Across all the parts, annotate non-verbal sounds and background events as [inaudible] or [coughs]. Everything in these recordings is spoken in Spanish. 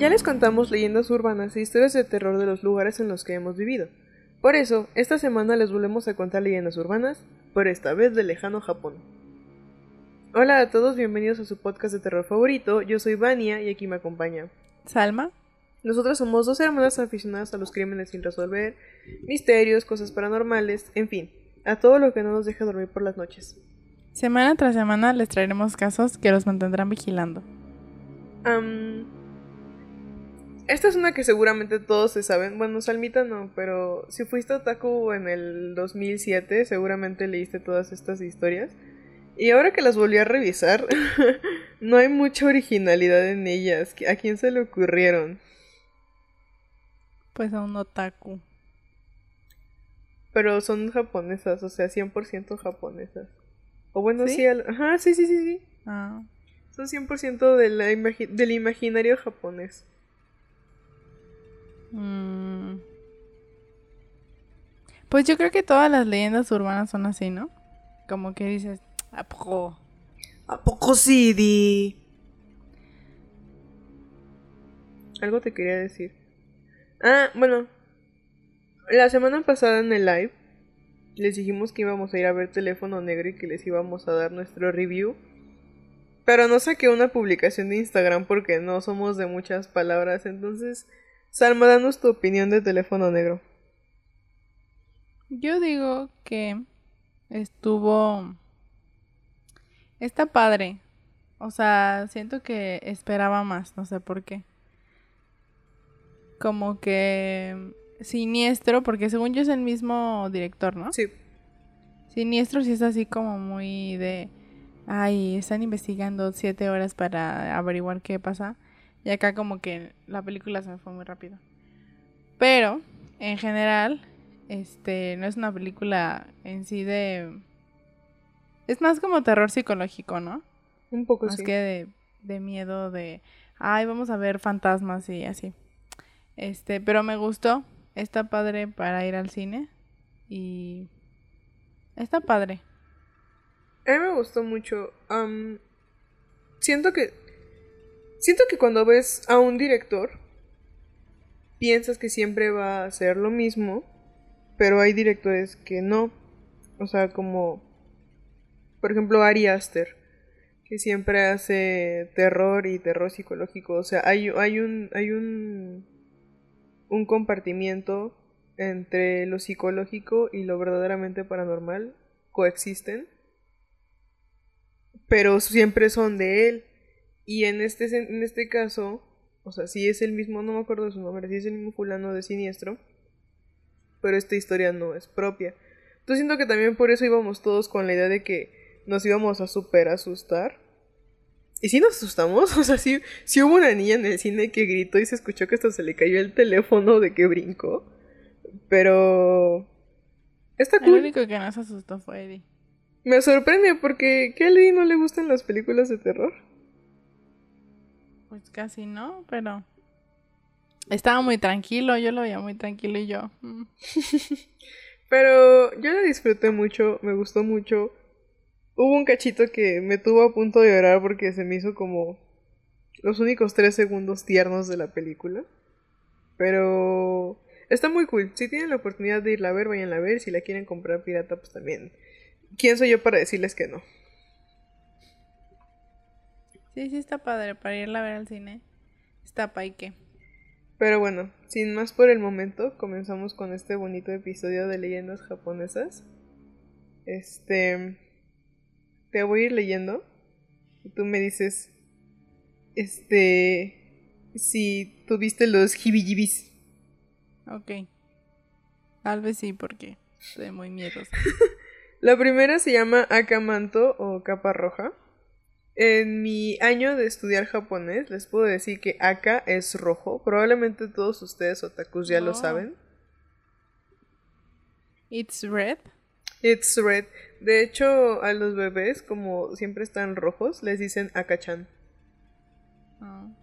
Ya les contamos leyendas urbanas e historias de terror de los lugares en los que hemos vivido. Por eso, esta semana les volvemos a contar leyendas urbanas, pero esta vez del lejano Japón. Hola a todos, bienvenidos a su podcast de terror favorito. Yo soy Vania y aquí me acompaña Salma. Nosotras somos dos hermanas aficionadas a los crímenes sin resolver, misterios, cosas paranormales, en fin, a todo lo que no nos deja dormir por las noches. Semana tras semana les traeremos casos que los mantendrán vigilando. Am, esta es una que seguramente todos se saben. Bueno, Salmita no, pero si fuiste otaku en el 2007, seguramente leíste todas estas historias. Y ahora que las volví a revisar, [laughs] no hay mucha originalidad en ellas. ¿A quién se le ocurrieron? Pues a un otaku. Pero son japonesas, o sea, 100% japonesas. O bueno, ¿Sí? sí, al- ajá, sí, sí, sí, sí. Ah. Son 100% de la imagi- del imaginario japonés. Mm. Pues yo creo que todas las leyendas urbanas son así, ¿no? Como que dices, ¿a poco? ¿A poco sí, Di? Algo te quería decir. Ah, bueno. La semana pasada en el live les dijimos que íbamos a ir a ver teléfono negro y que les íbamos a dar nuestro review. Pero no saqué una publicación de Instagram porque no somos de muchas palabras. Entonces, Salma, danos tu opinión de teléfono negro. Yo digo que estuvo... Está padre. O sea, siento que esperaba más, no sé por qué. Como que siniestro, porque según yo es el mismo director, ¿no? Sí. Siniestro sí es así como muy de... Ay, están investigando siete horas para averiguar qué pasa. Y acá como que la película se me fue muy rápido. Pero, en general, este, no es una película en sí de... Es más como terror psicológico, ¿no? Un poco Más sí. que de, de miedo de... Ay, vamos a ver fantasmas y así. Este, pero me gustó. Está padre para ir al cine. Y... Está padre. A mí me gustó mucho. am, siento que. Siento que cuando ves a un director, piensas que siempre va a hacer lo mismo, pero hay directores que no. O sea, como. Por ejemplo, Ari Aster, que siempre hace terror y terror psicológico. O sea, hay, hay un. Hay un. Un compartimiento entre lo psicológico y lo verdaderamente paranormal. Coexisten pero siempre son de él. Y en este, en este caso, o sea, sí es el mismo, no me acuerdo de su nombre, sí es el mismo fulano de siniestro, pero esta historia no es propia. Entonces siento que también por eso íbamos todos con la idea de que nos íbamos a super asustar. Y sí nos asustamos, [laughs] o sea, sí, sí hubo una niña en el cine que gritó y se escuchó que hasta se le cayó el teléfono de que brincó. Pero... Está El cool. único que nos asustó fue Eddie. Me sorprende porque ¿qué a Lady no le gustan las películas de terror? Pues casi no, pero... Estaba muy tranquilo, yo lo veía muy tranquilo y yo... mm. [laughs] Pero yo la disfruté mucho, me gustó mucho. Hubo un cachito que me tuvo a punto de llorar porque se me hizo como los únicos tres segundos tiernos de la película. Pero está muy cool. Si tienen la oportunidad de irla a ver, vayan a ver. Si la quieren comprar pirata, pues también. ¿Quién soy yo para decirles que no? Sí, sí está padre para irla a ver al cine. Está paique. Pero bueno, sin más por el momento, comenzamos con este bonito episodio de leyendas japonesas. Este. Te voy a ir leyendo. Y tú me dices. Este. Si tuviste los hibijibis. Ok. Tal vez sí, porque estoy muy miedosa. [laughs] La primera se llama Akamanto o capa roja. En mi año de estudiar japonés, les puedo decir que Aka es rojo. Probablemente todos ustedes otakus ya lo saben. It's red. It's red. De hecho, a los bebés, como siempre están rojos, les dicen Akachan. Oh.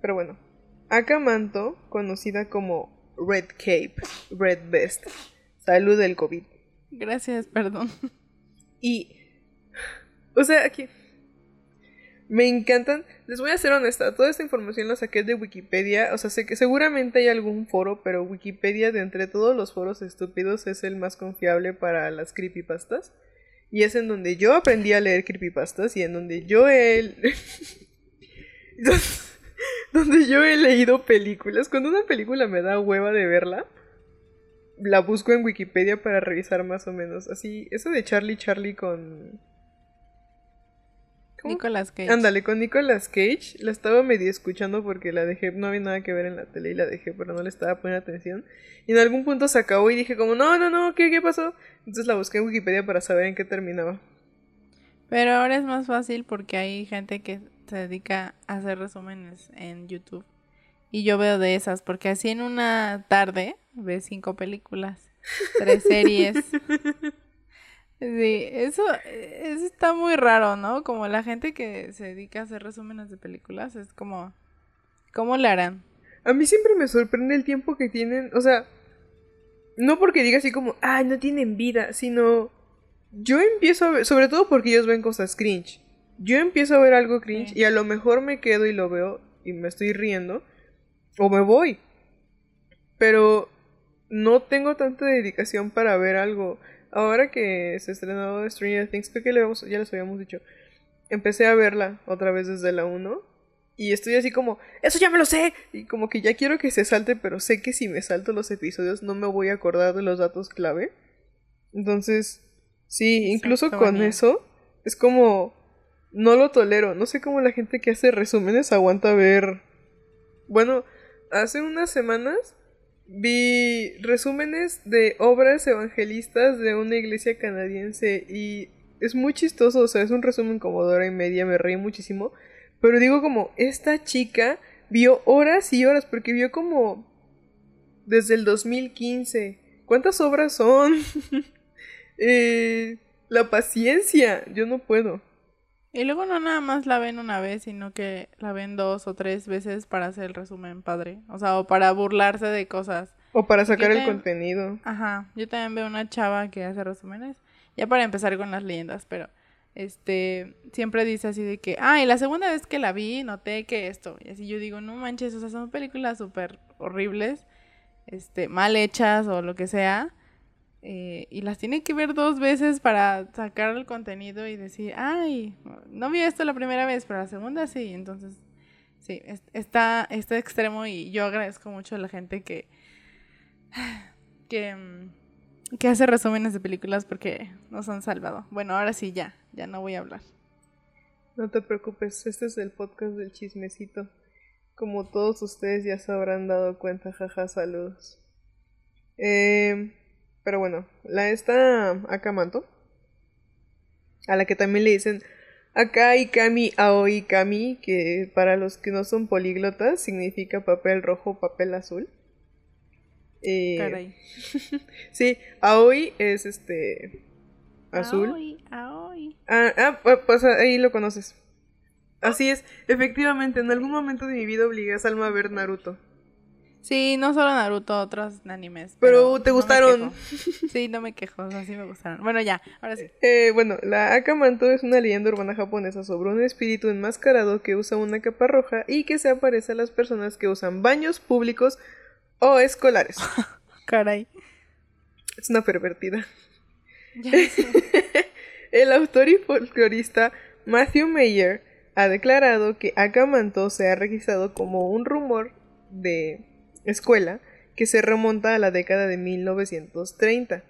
Pero bueno, Akamanto, conocida como Red Cape, Red Vest, salud del COVID. Gracias, perdón. Y, o sea, aquí, Me encantan. Les voy a ser honesta, toda esta información la saqué de Wikipedia. O sea, sé que seguramente hay algún foro, pero Wikipedia de entre todos los foros estúpidos es el más confiable para las creepypastas. Y es en donde yo aprendí a leer creepypastas y en donde yo he... [laughs] donde yo he leído películas. Cuando una película me da hueva de verla, la busco en Wikipedia para revisar más o menos. Así, eso de Charlie Charlie con Nicolas Cage. Ándale, con Nicolas Cage. La estaba medio escuchando porque la dejé, no había nada que ver en la tele y la dejé, pero no le estaba poniendo atención. Y en algún punto se acabó y dije como, no, no, no, ¿qué, qué pasó? Entonces la busqué en Wikipedia para saber en qué terminaba. Pero ahora es más fácil porque hay gente que se dedica a hacer resúmenes en YouTube. Y yo veo de esas, porque así en una tarde ves cinco películas, tres series. [laughs] Sí, eso, eso está muy raro, ¿no? Como la gente que se dedica a hacer resúmenes de películas, es como, ¿cómo le harán? A mí siempre me sorprende el tiempo que tienen, o sea, no porque diga así como, ay, no tienen vida, sino yo empiezo a ver, sobre todo porque ellos ven cosas cringe. Yo empiezo a ver algo cringe y a lo mejor me quedo y lo veo y me estoy riendo o me voy. Pero no tengo tanta dedicación para ver algo ahora que se estrenó Stranger Things, creo que ya les habíamos dicho, empecé a verla otra vez desde la 1 y estoy así como, eso ya me lo sé, y como que ya quiero que se salte, pero sé que si me salto los episodios no me voy a acordar de los datos clave. Entonces, sí, incluso con eso, es como, no lo tolero, no sé cómo la gente que hace resúmenes aguanta ver. Bueno, hace unas semanas Vi resúmenes de obras evangelistas de una iglesia canadiense y es muy chistoso, o sea, es un resumen como de hora y media, me reí muchísimo, pero digo como, esta chica vio horas y horas, porque vio como desde el 2015. ¿Cuántas obras son? [laughs] eh, la paciencia, yo no puedo. Y luego no nada más la ven una vez, sino que la ven dos o tres veces para hacer el resumen padre. O sea, o para burlarse de cosas. O para sacar el contenido. Ajá, yo también veo una chava que hace resúmenes. Ya para empezar con las leyendas, pero este siempre dice así de que, ah, y la segunda vez que la vi noté que esto. Y así yo digo, no manches, o sea, son películas súper horribles, este, mal hechas o lo que sea. Eh, y las tiene que ver dos veces para sacar el contenido y decir, ay, no vi esto la primera vez, pero la segunda sí. Entonces, sí, está, este extremo y yo agradezco mucho a la gente que, [sighs] que, mm, que hace resúmenes de películas porque nos han salvado. Bueno, ahora sí, ya, ya no voy a hablar. No te preocupes, este es el podcast del chismecito. Como todos ustedes ya se habrán dado cuenta, jaja, saludos. Eh, pero bueno, la esta Akamanto, a la que también le dicen Akai Kami Aoi Kami, que para los que no son políglotas significa papel rojo, papel azul. Eh, Caray. [laughs] sí, Aoi es este azul. Aoi, Aoi. Ah, ah, pues ahí lo conoces. Así es, efectivamente, en algún momento de mi vida obligué a Salma a ver Naruto. Sí, no solo Naruto, otros animes. Pero, te gustaron. sí, no me quejo, así me gustaron. Bueno, ya, ahora sí. Eh, bueno, la Akamanto es una leyenda urbana japonesa sobre un espíritu enmascarado que usa una capa roja y que se aparece a las personas que usan baños públicos o escolares. [laughs] Caray. Es una pervertida. [laughs] El autor y folclorista Matthew Mayer ha declarado que Akamanto se ha registrado como un rumor de escuela que se remonta a la década de 1930.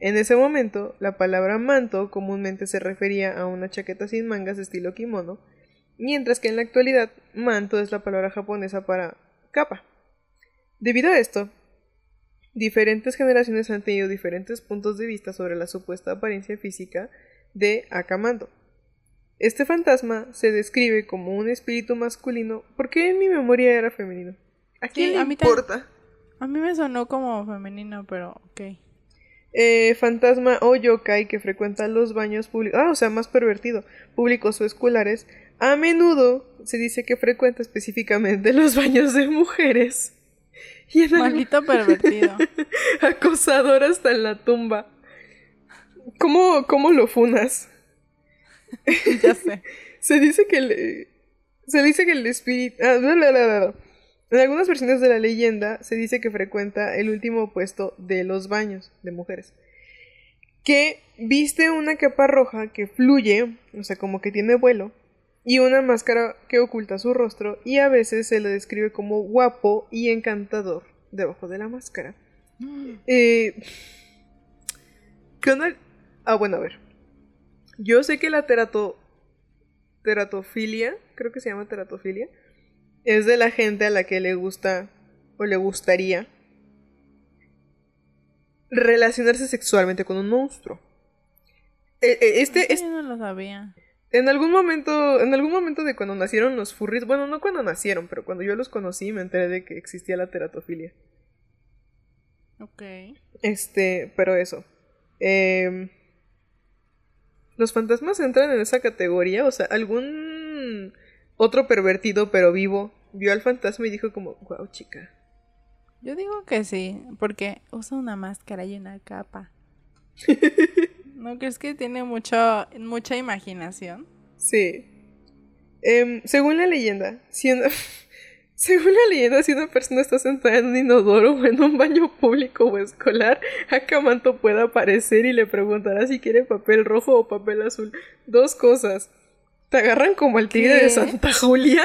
En ese momento, la palabra manto comúnmente se refería a una chaqueta sin mangas estilo kimono, mientras que en la actualidad manto es la palabra japonesa para capa. Debido a esto, diferentes generaciones han tenido diferentes puntos de vista sobre la supuesta apariencia física de Akamanto. Este fantasma se describe como un espíritu masculino porque en mi memoria era femenino. ¿A quién le importa? A mí me sonó como femenino, pero ok. Eh, fantasma o yokai que frecuenta los baños públicos, ah, o sea, más pervertido, públicos o escolares, a menudo se dice que frecuenta específicamente [laughs] los baños de mujeres. Y Maldito pervertido. [laughs] Acosador hasta en la tumba. ¿Cómo, cómo lo funas? [laughs] ya sé. se dice que el, se dice que el espíritu... ah, la, la, la, la. En algunas versiones de la leyenda se dice que frecuenta el último puesto de los baños de mujeres. Que viste una capa roja que fluye, o sea, como que tiene vuelo, y una máscara que oculta su rostro, y a veces se le describe como guapo y encantador debajo de la máscara. Eh, ¿Qué onda? Ah, bueno, a ver. Yo sé que la terato... teratofilia, creo que se llama teratofilia, es de la gente a la que le gusta o le gustaría relacionarse sexualmente con un monstruo. Eh, eh, Este, yo no lo sabía. en algún momento, en algún momento de cuando nacieron los furries, bueno, no cuando nacieron, pero cuando yo los conocí me enteré de que existía la teratofilia. Ok. Este, pero eso. Em, los fantasmas entran en esa categoría, o sea, algún otro pervertido pero vivo vio al fantasma y dijo como, wow, chica. Yo digo que sí, porque usa una máscara y una capa. [laughs] ¿No crees que tiene mucho, mucha imaginación? Sí. Em, según la leyenda, si una... [laughs] según la leyenda, si una persona está sentada en un inodoro o en un baño público o escolar, Akamanto puede aparecer y le preguntará si quiere papel rojo o papel azul. Dos cosas. Te agarran como el tigre de. Santa Julia.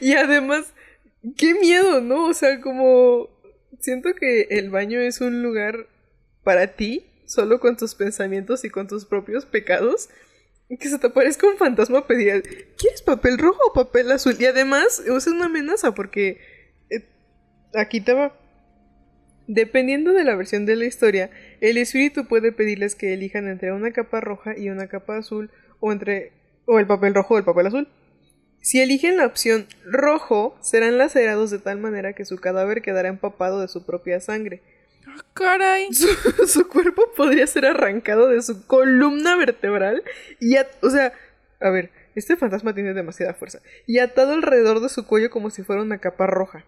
y además, qué miedo, ¿no? O sea, como siento que el baño es un lugar para ti, solo con tus pensamientos y con tus propios pecados. Que se te aparezca un fantasma pedir, ¿quieres papel rojo o papel azul? Y además, es una amenaza porque eh, aquí te va. Dependiendo de la versión de la historia, el espíritu puede pedirles que elijan entre una capa roja y una capa azul o entre o el papel rojo o el papel azul. Si eligen la opción rojo, serán lacerados de tal manera que su cadáver quedará empapado de su propia sangre. ¡Ah, caray! Su, [laughs] su cuerpo podría ser arrancado de su columna vertebral y, at- o sea, a ver, este fantasma tiene demasiada fuerza y atado alrededor de su cuello como si fuera una capa roja.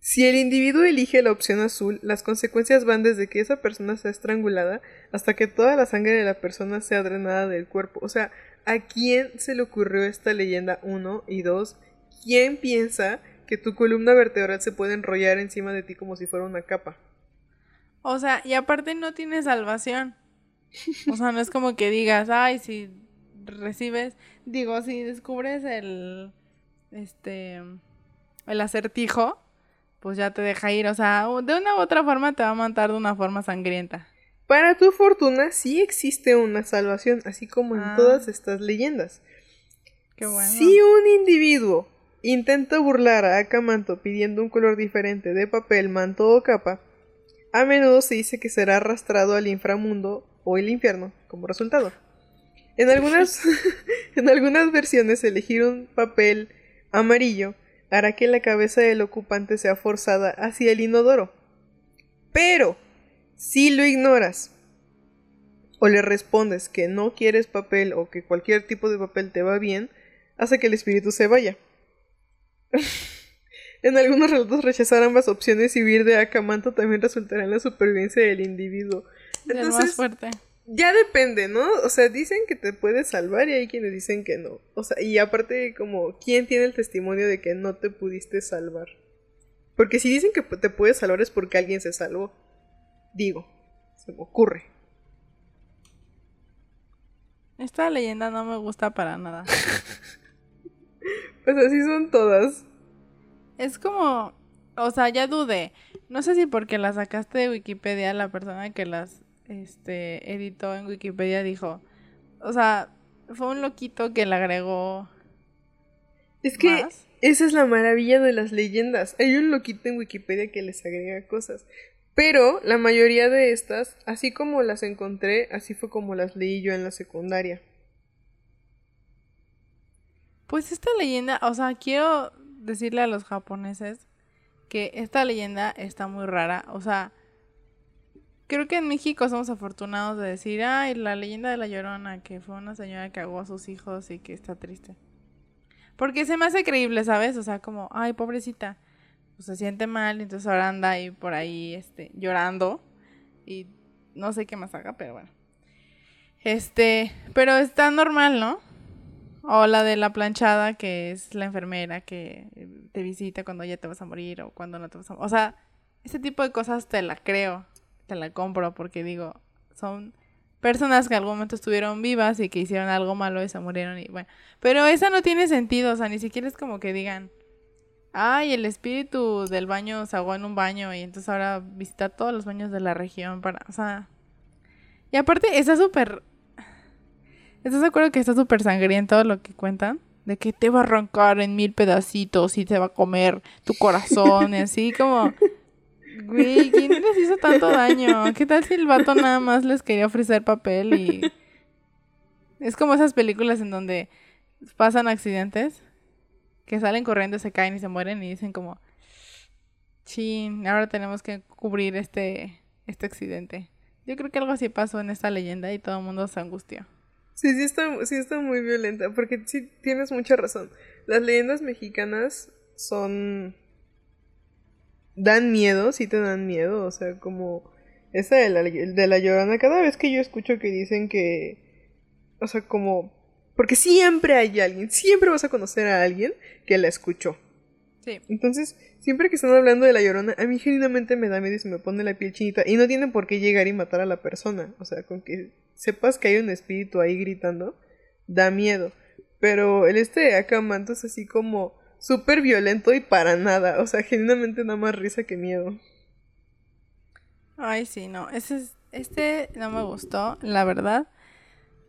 Si el individuo elige la opción azul, las consecuencias van desde que esa persona sea estrangulada hasta que toda la sangre de la persona sea drenada del cuerpo. O sea, ¿a quién se le ocurrió esta leyenda? Uno y dos, ¿quién piensa que tu columna vertebral se puede enrollar encima de ti como si fuera una capa? O sea, y aparte no tiene salvación. O sea, no es como que digas, ay, si recibes, digo, si descubres el, este, el acertijo, pues ya te deja ir. O sea, de una u otra forma te va a matar de una forma sangrienta. Para tu fortuna, sí existe una salvación, así como en Ah. todas estas leyendas. Qué bueno. Si un individuo intenta burlar a Akamanto pidiendo un color diferente de papel, manto o capa, a menudo se dice que será arrastrado al inframundo o el infierno como resultado. En algunas, [laughs] [laughs] en algunas versiones, elegir un papel amarillo hará que la cabeza del ocupante sea forzada hacia el inodoro. Pero, si lo ignoras o le respondes que no quieres papel o que cualquier tipo de papel te va bien, hace que el espíritu se vaya. [laughs] en algunos relatos rechazar ambas opciones y huir de Akamanto también resultará en la supervivencia del individuo. Más Entonces, fuerte. Ya depende, ¿no? O sea, dicen que te puedes salvar y hay quienes dicen que no. O sea, y aparte, como, ¿quién tiene el testimonio de que no te pudiste salvar? Porque si dicen que te puedes salvar es porque alguien se salvó. Digo, se me ocurre. Esta leyenda no me gusta para nada. [laughs] Pues así son todas. Es como, o sea, ya dudé. No sé si porque la sacaste de Wikipedia, la persona que las este, editó en Wikipedia dijo, o sea, fue un loquito que le agregó Es que más. esa es la maravilla de las leyendas. Hay un loquito en Wikipedia que les agrega cosas. Pero la mayoría de estas, así como las encontré, así fue como las leí yo en la secundaria. Pues esta leyenda, o sea, quiero decirle a los japoneses que esta leyenda está muy rara. O sea, creo que en México somos afortunados de decir, ay, la leyenda de la Llorona, que fue una señora que ahogó a sus hijos y que está triste. Porque se me hace creíble, ¿sabes? O sea, como, ay, pobrecita, pues se siente mal, entonces ahora anda ahí por ahí, este, llorando. Y no sé qué más haga, pero bueno. Este, pero está normal, ¿no? O la de la planchada, que es la enfermera que te visita cuando ya te vas a morir o cuando no te vas a morir. O sea, ese tipo de cosas te la creo, te la compro, porque digo, son personas que en algún momento estuvieron vivas y que hicieron algo malo y se murieron y bueno. Pero esa no tiene sentido, o sea, ni siquiera es como que digan, ay, el espíritu del baño se ahogó en un baño y entonces ahora visita todos los baños de la región para, o sea... Y aparte, está súper... ¿Estás de acuerdo que está súper sangriento lo que cuentan? De que te va a arrancar en mil pedacitos y te va a comer tu corazón y así como... Güey, ¿quién les hizo tanto daño? ¿Qué tal si el vato nada más les quería ofrecer papel y... Es como esas películas en donde pasan accidentes, que salen corriendo, se caen y se mueren y dicen como... Chin, ahora tenemos que cubrir este, este accidente. Yo creo que algo así pasó en esta leyenda y todo el mundo se angustió. Sí, sí está, sí está muy violenta, porque sí tienes mucha razón. Las leyendas mexicanas son dan miedo, sí te dan miedo, o sea, como esa de la, de la llorona, cada vez que yo escucho que dicen que, o sea, como, porque siempre hay alguien, siempre vas a conocer a alguien que la escuchó. Sí. Entonces, siempre que están hablando de la llorona, a mí genuinamente me da miedo y se me pone la piel chinita. Y no tienen por qué llegar y matar a la persona. O sea, con que sepas que hay un espíritu ahí gritando, da miedo. Pero el este de acá manto es así como súper violento y para nada. O sea, genuinamente da más risa que miedo. Ay, sí, no. Ese es, este no me gustó, la verdad.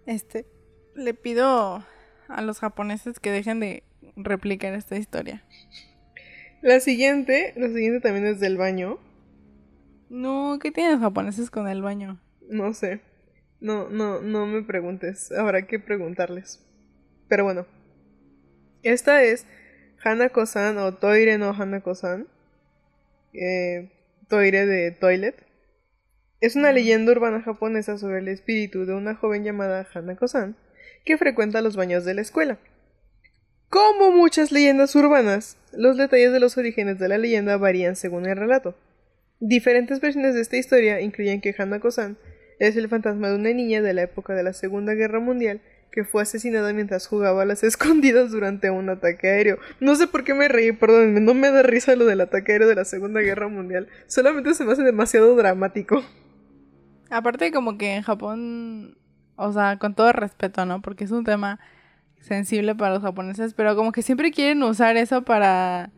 Este, le pido a los japoneses que dejen de replicar esta historia. La siguiente, la siguiente también es del baño. No, ¿qué tienen los japoneses con el baño? No sé. No, no, no me preguntes. Habrá que preguntarles. Pero bueno. Esta es Hanako-san o Toire no Hanako-san. Eh, toire de Toilet. Es una leyenda urbana japonesa sobre el espíritu de una joven llamada Hanako-san que frecuenta los baños de la escuela. Como muchas leyendas urbanas, los detalles de los orígenes de la leyenda varían según el relato. Diferentes versiones de esta historia incluyen que Hanako-san es el fantasma de una niña de la época de la Segunda Guerra Mundial que fue asesinada mientras jugaba a las [laughs] escondidas durante un ataque aéreo. No sé por qué me reí, perdónenme, no me da risa lo del ataque aéreo de la Segunda Guerra Mundial. Solamente se me hace demasiado dramático. Aparte como que en Japón, o sea, con todo respeto, ¿no? Porque es un tema sensible para los japoneses, pero como que siempre quieren usar eso para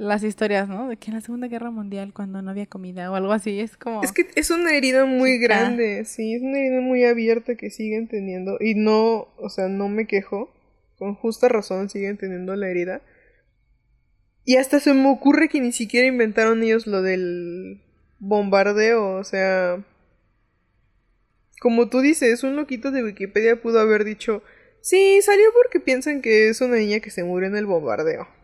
las historias, ¿no? De que en la Segunda Guerra Mundial cuando no había comida o algo así, es como... Es que es una herida muy grande, sí, es una herida muy abierta que siguen teniendo y no, o sea, no me quejo, con justa razón siguen teniendo la herida. Y hasta se me ocurre que ni siquiera inventaron ellos lo del bombardeo, o sea... Como tú dices, un loquito de Wikipedia pudo haber dicho, sí, salió porque piensan que es una niña que se murió en el bombardeo.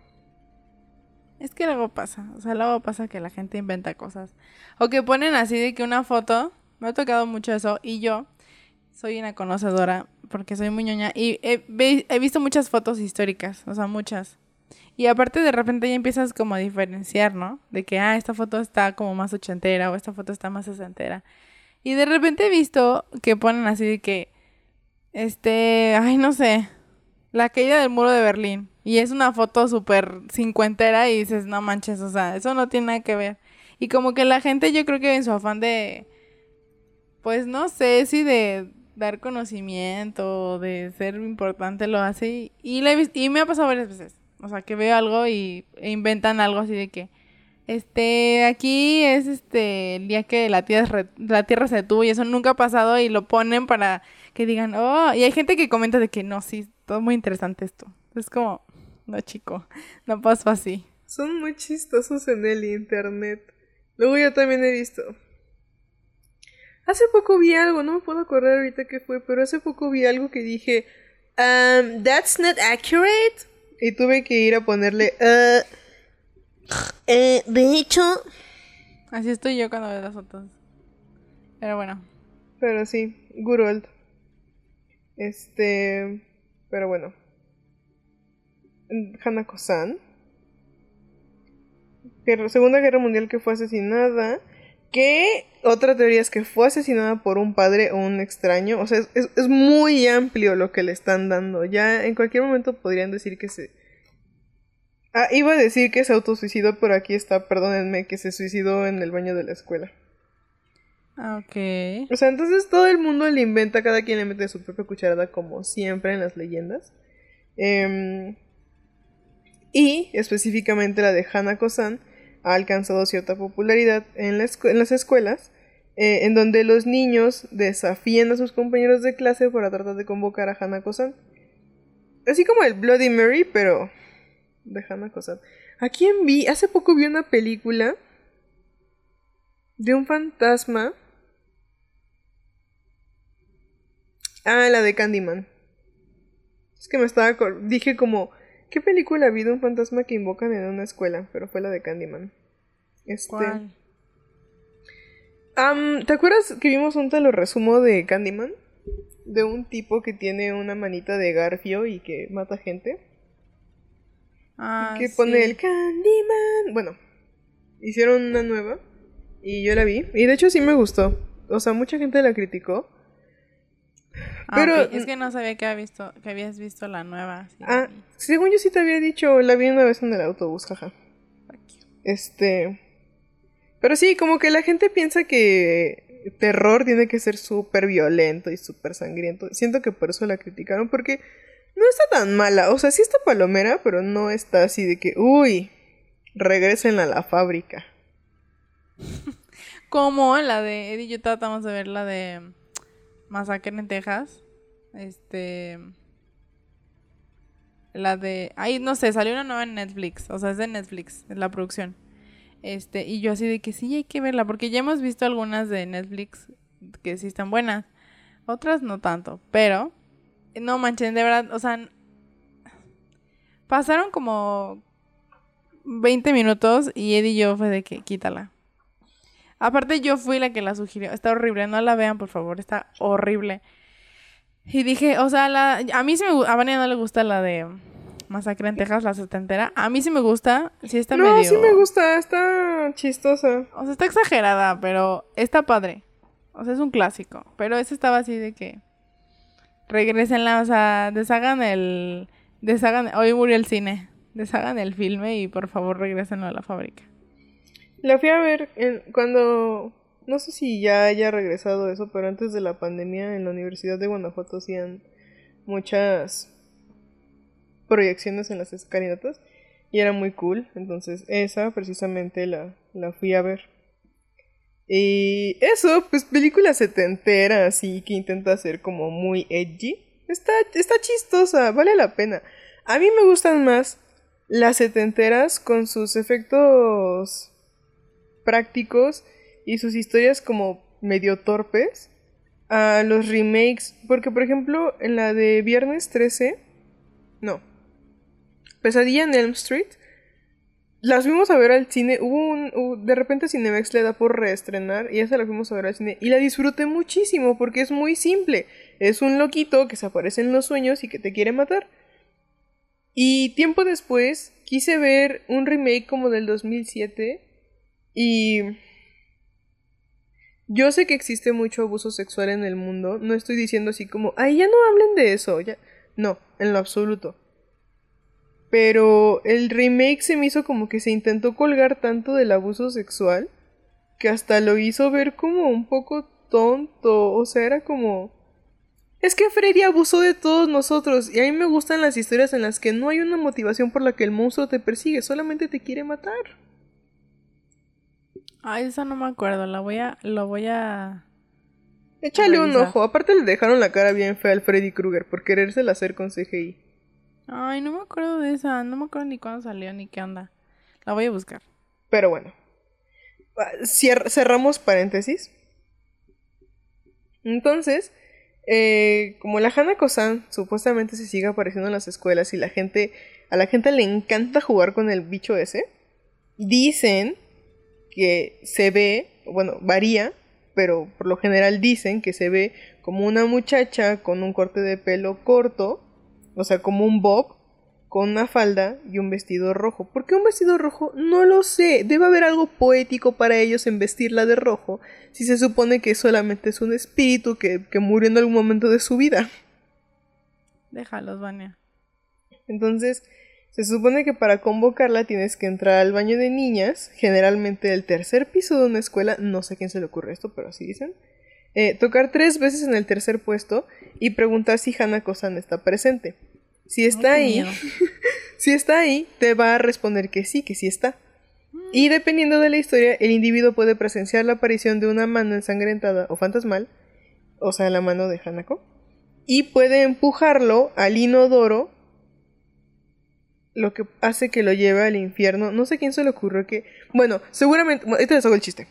Es que luego pasa, o sea, luego pasa que la gente inventa cosas. O que ponen así de que una foto, me ha tocado mucho eso, y yo soy una conocedora, porque soy muy ñoña, y he, he visto muchas fotos históricas, o sea, muchas. Y aparte de repente ya empiezas como a diferenciar, ¿no? De que, ah, esta foto está como más ochentera o esta foto está más sesentera. Y de repente he visto que ponen así de que, este, ay, no sé, la caída del muro de Berlín. Y es una foto súper cincuentera y dices, no manches, o sea, eso no tiene nada que ver. Y como que la gente yo creo que en su afán de, pues no sé si de dar conocimiento, de ser importante lo hace. Y, y me ha pasado varias veces. O sea, que veo algo y e inventan algo así de que, este, aquí es este el día que la tierra, la tierra se detuvo y eso nunca ha pasado y lo ponen para que digan, oh, y hay gente que comenta de que no, sí, todo muy interesante esto. Es como, no, chico, no pasó así. Son muy chistosos en el internet. Luego yo también he visto. Hace poco vi algo, no me puedo acordar ahorita qué fue, pero hace poco vi algo que dije, um, that's not accurate. Y tuve que ir a ponerle, uh, eh, de hecho. Así estoy yo cuando veo las fotos. Pero bueno. Pero sí, good old. Este. Pero bueno. Hanako-san. Segunda Guerra Mundial que fue asesinada. Que otra teoría es que fue asesinada por un padre o un extraño. O sea, es, es muy amplio lo que le están dando. Ya en cualquier momento podrían decir que se Ah, iba a decir que se autosuicidó, pero aquí está, perdónenme, que se suicidó en el baño de la escuela. Ah, ok. O sea, entonces todo el mundo le inventa, cada quien le mete su propia cucharada, como siempre en las leyendas. Em, y específicamente la de Hana Kosan ha alcanzado cierta popularidad en, en las escuelas, eh, en donde los niños desafían a sus compañeros de clase para tratar de convocar a Hana Kosan. Así como el Bloody Mary, pero Dejando cosas. ¿A quién vi? Hace poco vi una película de un fantasma. Ah, la de Candyman. Es que me estaba. Dije como. ¿Qué película vi de un fantasma que invocan en una escuela? Pero fue la de Candyman. Este. ¿Cuál? ¿Te acuerdas que vimos un te lo resumo de Candyman? De un tipo que tiene una manita de garfio y que mata gente. Ah, que pone el Candyman. Bueno, hicieron una nueva y yo la vi. Y de hecho sí me gustó. O sea, mucha gente la criticó. Ah, es que no sabía que, había visto, que habías visto la nueva. ah, según yo sí te había dicho, la vi una vez en el autobús, jaja. Este. Pero sí, como que la gente piensa que terror tiene que ser súper violento y súper sangriento. Siento que por eso la criticaron, porque no está tan mala. O sea, sí está palomera, pero no está así de que, uy, regresen a la fábrica. [laughs] Como la de Eddie y yo tratamos de ver la de Masacre en Texas. Este. La de. Ay, no sé, salió una nueva en Netflix. O sea, es de Netflix, es la producción. Este, y yo así de que sí hay que verla, porque ya hemos visto algunas de Netflix que sí están buenas. Otras no tanto, pero no manchen, de verdad, o sea, pasaron como 20 minutos y Eddie y yo fue de que quítala. Aparte yo fui la que la sugirió. Está horrible, no la vean, por favor, está horrible. Y dije, o sea, la, a mí sí me a Vania no le gusta la de Masacre en Texas, la setentera. A mí sí me gusta, sí está no, sí me gusta, está chistosa. O sea, está exagerada, pero está padre. O sea, es un clásico. Pero ese estaba así de que regresenla, o sea, deshagan el, deshagan, hoy murió el cine, deshagan el filme y por favor regresenlo a la fábrica. La fui a ver en, cuando, no sé si ya haya regresado eso, pero antes de la pandemia en la Universidad de Guanajuato hacían muchas proyecciones en las escalinatas y era muy cool, entonces esa precisamente la, la fui a ver. Y eso, pues película setentera, así que intenta ser como muy edgy. Está, está chistosa, vale la pena. A mí me gustan más las setenteras con sus efectos prácticos y sus historias como medio torpes a los remakes. Porque, por ejemplo, en la de Viernes 13, no, Pesadilla en Elm Street, las fuimos a ver al cine. Hubo un. de repente Cinemex le da por reestrenar y esa la fuimos a ver al cine. Y la disfruté muchísimo porque es muy simple. Es un loquito que se aparece en los sueños y que te quiere matar. Y tiempo después quise ver un remake como del 2007. Y. Yo sé que existe mucho abuso sexual en el mundo. No estoy diciendo así como. Ay, ya no hablen de eso. No, en lo absoluto. Pero el remake se me hizo como que se intentó colgar tanto del abuso sexual que hasta lo hizo ver como un poco tonto. O sea, era como... Es que Freddy abusó de todos nosotros y a mí me gustan las historias en las que no hay una motivación por la que el monstruo te persigue, solamente te quiere matar. Ah, esa no me acuerdo, la voy a... Lo voy a... Échale un ojo, aparte le dejaron la cara bien fea al Freddy Krueger por querérsela hacer con CGI. Ay, no me acuerdo de esa. No me acuerdo ni cuándo salió ni qué onda. La voy a buscar. Pero bueno. Ah, cerramos paréntesis. Entonces, eh, como la Hana Kosan supuestamente se sigue apareciendo en las escuelas y la gente, a la gente le encanta jugar con el bicho ese, dicen que se ve, bueno, varía, pero por lo general dicen que se ve como una muchacha con un corte de pelo corto o sea, como un bob, con una falda y un vestido rojo. ¿Por qué un vestido rojo? No lo sé. Debe haber algo poético para ellos en vestirla de rojo, si se supone que solamente es un espíritu que, que murió en algún momento de su vida. Déjalos, Vania. Entonces, se supone que para convocarla tienes que entrar al baño de niñas, generalmente del tercer piso de una escuela, no sé a quién se le ocurre esto, pero así dicen. Eh, tocar tres veces en el tercer puesto y preguntar si Hanako-san está presente. Si está ahí, [laughs] si está ahí, te va a responder que sí, que sí está. Y dependiendo de la historia, el individuo puede presenciar la aparición de una mano ensangrentada o fantasmal, o sea, la mano de Hanako, y puede empujarlo al inodoro, lo que hace que lo lleve al infierno. No sé quién se le ocurrió que. Bueno, seguramente. Ahorita les hago el chiste.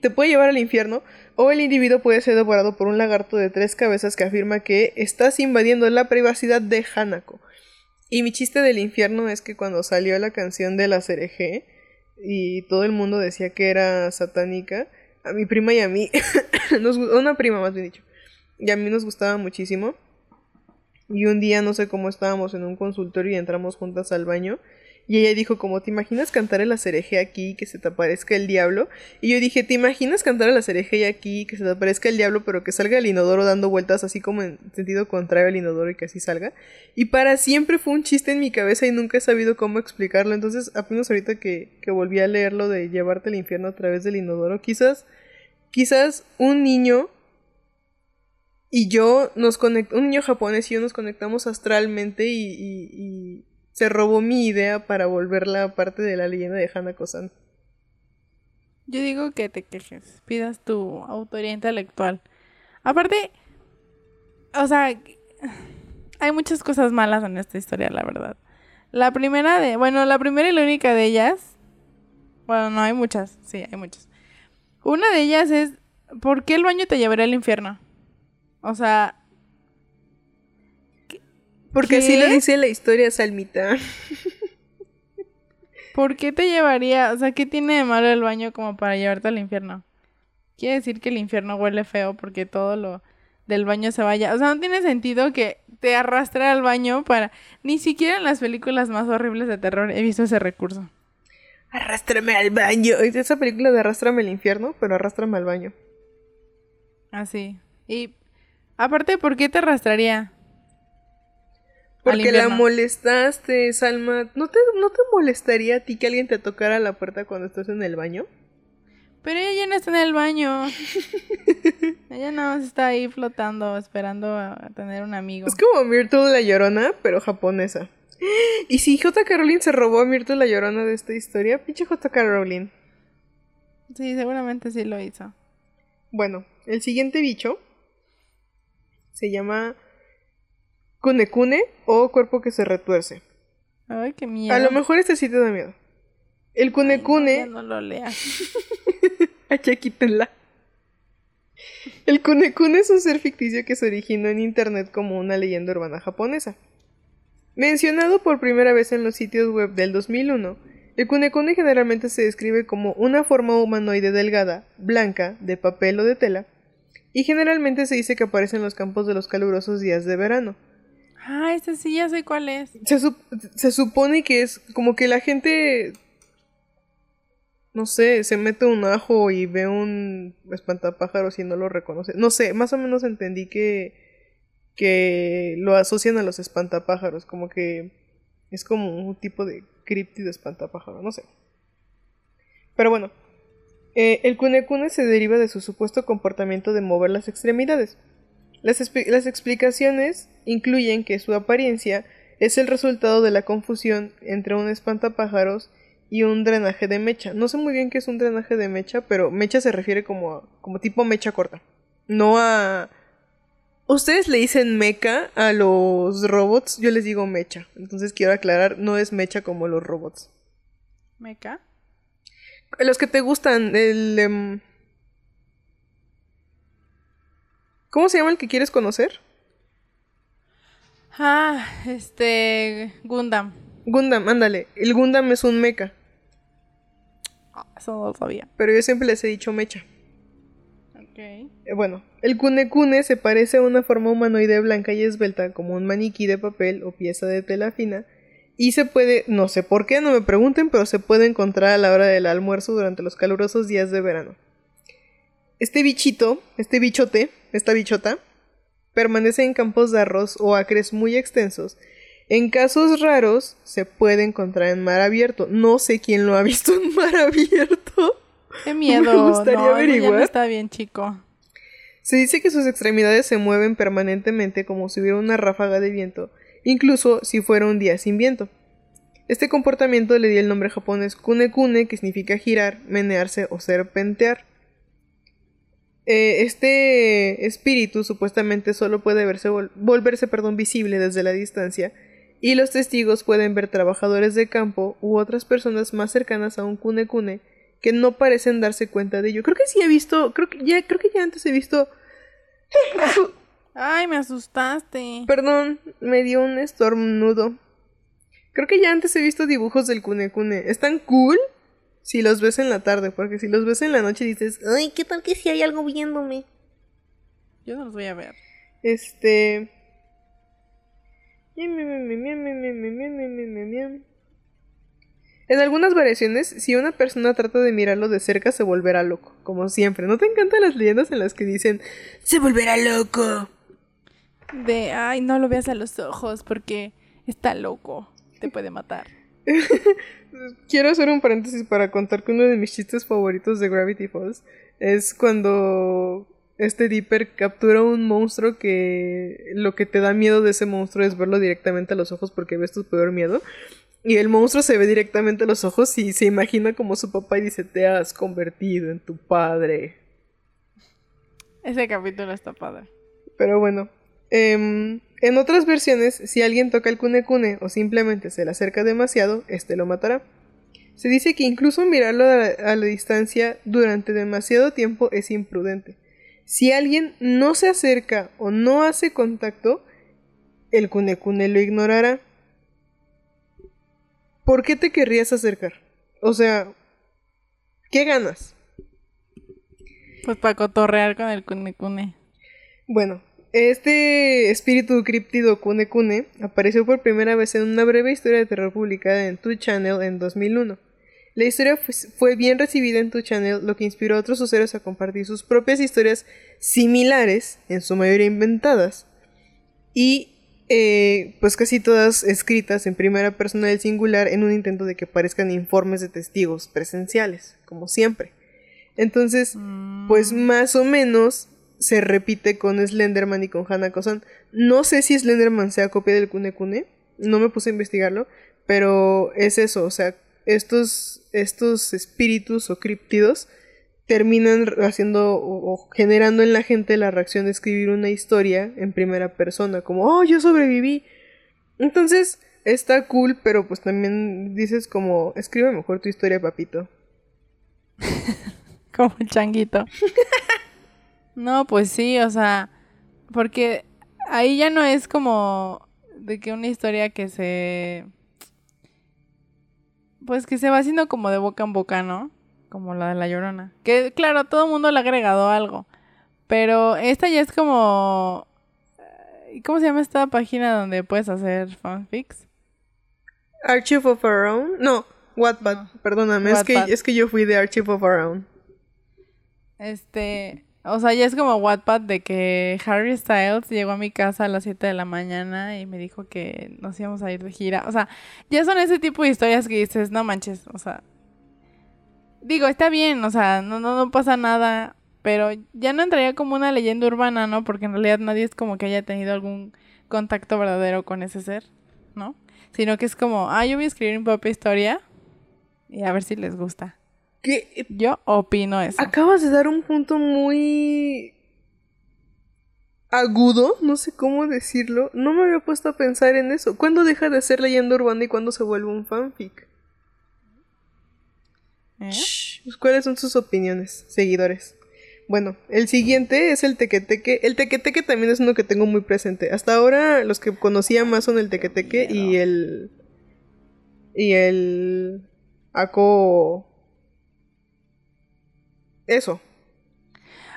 Te puede llevar al infierno, o el individuo puede ser devorado por un lagarto de tres cabezas que afirma que estás invadiendo la privacidad de Hanako. Y mi chiste del infierno es que cuando salió la canción de la CRG y todo el mundo decía que era satánica, a mi prima y a mí, [coughs] una prima más bien dicho, y a mí nos gustaba muchísimo. Y un día no sé cómo estábamos en un consultorio y entramos juntas al baño. Y ella dijo como, ¿te imaginas cantar el acereje aquí que se te aparezca el diablo? Y yo dije, ¿te imaginas cantar el acereje aquí que se te aparezca el diablo pero que salga el inodoro dando vueltas así como en sentido contrario al inodoro y que así salga? Y para siempre fue un chiste en mi cabeza y nunca he sabido cómo explicarlo. Entonces apenas ahorita que, que volví a leerlo de llevarte al infierno a través del inodoro, quizás, quizás un niño y yo nos conectamos, un niño japonés y yo nos conectamos astralmente y, se robó mi idea para volverla parte de la leyenda de Hanako-san. Yo digo que te quejes, pidas tu autoría intelectual. Aparte, o sea, hay muchas cosas malas en esta historia, la verdad. La primera de, bueno, la primera y la única de ellas, bueno, no hay muchas, sí, hay muchas. Una de ellas es, ¿por qué el baño te llevaría al infierno? O sea. Porque así lo dice la historia salmita. [laughs] ¿Por qué te llevaría? O sea, ¿qué tiene de malo el baño como para llevarte al infierno? Quiere decir que el infierno huele feo porque todo lo del baño se vaya. O sea, no tiene sentido que te arrastre al baño para. Ni siquiera en las películas más horribles de terror he visto ese recurso. Arrástrame al baño. Esa película de Arrástrame al infierno, pero arrástrame al baño. Así. Ah, y Aparte, ¿por qué te arrastraría? Porque la molestaste, Salma. ¿No te, ¿No te molestaría a ti que alguien te tocara la puerta cuando estás en el baño? Pero ella ya no está en el baño. [laughs] ella más está ahí flotando, esperando a tener un amigo. Es como Myrtle la Llorona, pero japonesa. ¿Y si J. Caroline se robó a Myrtle la Llorona de esta historia? Pinche J. Caroline. Sí, seguramente sí lo hizo. Bueno, el siguiente bicho se llama Kunekune o cuerpo que se retuerce. Ay, qué miedo. A lo mejor este sí te da miedo. El Kunekune. no, no lo leas. [laughs] Aquí quítenla. El Kunekune es un ser ficticio que se originó en internet como una leyenda urbana japonesa. Mencionado por primera vez en los sitios web del 2001, el Kunekune generalmente se describe como una forma humanoide delgada, blanca, de papel o de tela, y generalmente se dice que aparece en los campos de los calurosos días de verano. Ah, este sí ya sé cuál es. Se, supone que es como que la gente, no sé, se mete un ajo y ve un espantapájaros y no lo reconoce. No sé, más o menos entendí que, que lo asocian a los espantapájaros, como que es como un tipo de críptido espantapájaro, no sé. Pero bueno, eh, el kunekune se deriva de su supuesto comportamiento de mover las extremidades. Las, explicaciones incluyen que su apariencia es el resultado de la confusión entre un espantapájaros y un drenaje de mecha. No sé muy bien qué es un drenaje de mecha, pero mecha se refiere como, como tipo mecha corta. No a... Ustedes le dicen mecha a los robots, yo les digo mecha. Entonces quiero aclarar, no es mecha como los robots. ¿Mecha? Los que te gustan, el... Em, ¿Cómo se llama el que quieres conocer? Ah, este... Gundam. Gundam, ándale. El Gundam es un mecha. Ah, eso no lo sabía. Pero yo siempre les he dicho mecha. Eh, bueno, el cune se parece a una forma humanoide blanca y esbelta como un maniquí de papel o pieza de tela fina y se puede, no sé por qué, no me pregunten, pero se puede encontrar a la hora del almuerzo durante los calurosos días de verano. Este bichito, este bichote, esta bichota, permanece en campos de arroz o acres muy extensos. En casos raros se puede encontrar en mar abierto. No sé quién lo ha visto en mar abierto. Qué miedo. [laughs] Me gustaría averiguar. está bien, chico. Se dice que sus extremidades se mueven permanentemente como si hubiera una ráfaga de viento, incluso si fuera un día sin viento. Este comportamiento le dio el nombre japonés kune kune, que significa girar, menearse o serpentear. Eh, este espíritu supuestamente solo puede verse volverse perdón, visible desde la distancia, y los testigos pueden ver trabajadores de campo u otras personas más cercanas a un kune kune que no parecen darse cuenta de ello. Creo que sí he visto, creo que ya, creo que ya antes he visto. [laughs] Ay, me asustaste. Perdón, me dio un estornudo. Creo que ya antes he visto dibujos del Kune Kune. Están cool si los ves en la tarde, porque si los ves en la noche dices, ay, ¿qué tal que si hay algo viéndome? Yo no los voy a ver. Este. En algunas variaciones, si una persona trata de mirarlo de cerca, se volverá loco, como siempre. ¿No te encantan las leyendas en las que dicen, se volverá loco? De, ay, no lo veas a los ojos porque está loco, te puede matar. [laughs] Quiero hacer un paréntesis para contar que uno de mis chistes favoritos de Gravity Falls es cuando este Dipper captura un monstruo que lo que te da miedo de ese monstruo es verlo directamente a los ojos porque ves tu peor miedo. Y el monstruo se ve directamente a los ojos y se imagina como su papá y dice, te has convertido en tu padre. Ese capítulo está padre. Pero bueno. Em, en otras versiones, si alguien toca el kune kune o simplemente se le acerca demasiado, este lo matará. Se dice que incluso mirarlo a la, distancia durante demasiado tiempo es imprudente. Si alguien no se acerca o no hace contacto, el kune kune lo ignorará. ¿por qué te querrías acercar? O sea, ¿qué ganas? Pues para cotorrear con el Kune Kune. Bueno, este espíritu críptido Kune Kune apareció por primera vez en una breve historia de terror publicada en Tu Channel en 2001. La historia fue bien recibida en Tu Channel, lo que inspiró a otros usuarios a compartir sus propias historias similares, en su mayoría inventadas, y eh, pues casi todas escritas en primera persona del singular en un intento de que parezcan informes de testigos presenciales, como siempre. Entonces, pues mm. más o menos se repite con Slenderman y con Hanako-san. No sé si Slenderman sea copia del Kune Kune, no me puse a investigarlo, pero es eso, o sea, estos, estos espíritus o criptidos terminan haciendo o, generando en la gente la reacción de escribir una historia en primera persona, como, oh, yo sobreviví. Entonces, está cool, pero pues también dices como, escribe mejor tu historia, papito. [laughs] como el changuito. [laughs] no, pues sí, o sea, porque ahí ya no es como de que una historia que se... Pues que se va haciendo como de boca en boca, ¿no? como la de La Llorona. Que claro, todo el mundo le ha agregado algo. Pero esta ya es como... Eh, ¿Cómo se llama esta página donde puedes hacer fanfics? Archive of Our Own. No, Wattpad. Perdóname, Es, que, es que yo fui de Archive of Our Own. Este... O sea, ya es como Wattpad de que Harry Styles llegó a mi casa a las 7 de la mañana y me dijo que nos íbamos a ir de gira. O sea, ya son ese tipo de historias que dices, no manches, o sea, Digo, está bien, o sea, no, no, no pasa nada, pero ya no entraría como una leyenda urbana, ¿no? Porque en realidad nadie es como que haya tenido algún contacto verdadero con ese ser, ¿no? Sino que es como, ah, yo voy a escribir mi propia historia y a ver si les gusta. ¿Qué? Yo opino eso. Acabas de dar un punto muy agudo, no sé cómo decirlo. No me había puesto a pensar en eso. ¿Cuándo deja de ser leyenda urbana y cuándo se vuelve un fanfic? ¿Eh? Pues, ¿Cuáles son sus opiniones, seguidores? Bueno, el siguiente es el tequeteque. El tequeteque también es uno que tengo muy presente. Hasta ahora los que conocía más son el tequeteque y el... Y el... Aco... Eso.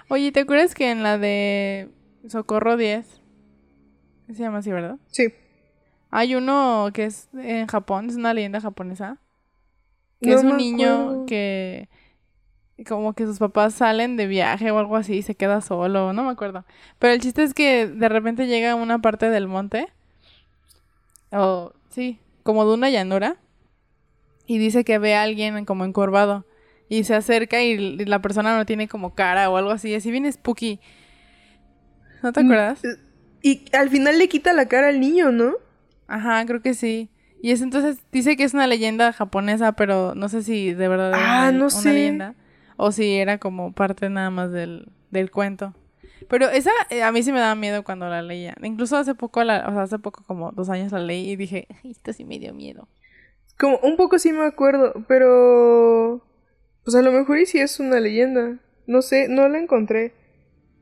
Oye, ¿te acuerdas que en la de Socorro 10 se llama así, ¿verdad? Sí. Hay uno que es en Japón, es una leyenda japonesa. Que No es un niño que como que sus papás salen de viaje o algo así y se queda solo, no me acuerdo. Pero el chiste es que de repente llega a una parte del monte, o sí, como de una llanura, y dice que ve a alguien como encorvado. Y se acerca y la persona no tiene como cara o algo así, así bien spooky. ¿No te Mm, acuerdas? Y al final le quita la cara al niño, ¿no? Ajá, creo que sí. Y es entonces, dice que es una leyenda japonesa, pero no sé si de verdad era Ah, una, no una sé. leyenda o si era como parte nada más del, del cuento. Pero esa eh, a mí sí me daba miedo cuando la leía. Incluso hace poco, la, o sea, hace poco como dos años la leí y dije, "Ay, esto sí me dio miedo. Como un poco sí me acuerdo, pero pues a lo mejor y sí es una leyenda. No sé, no la encontré.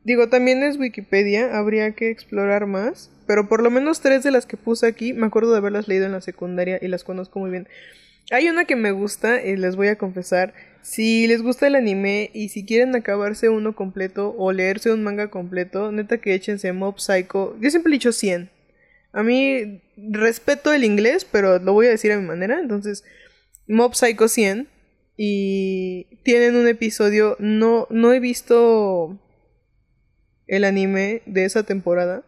Digo, también es Wikipedia, habría que explorar más, pero por lo menos tres de las que puse aquí me acuerdo de haberlas leído en la secundaria y las conozco muy bien. Hay una que me gusta y les voy a confesar, si les gusta el anime y si quieren acabarse uno completo o leerse un manga completo, neta que échense Mob Psycho. Yo siempre he dicho 100. A mí respeto el inglés, pero lo voy a decir a mi manera. Entonces, Mob Psycho 100. Y tienen un episodio. No, no he visto el anime de esa temporada.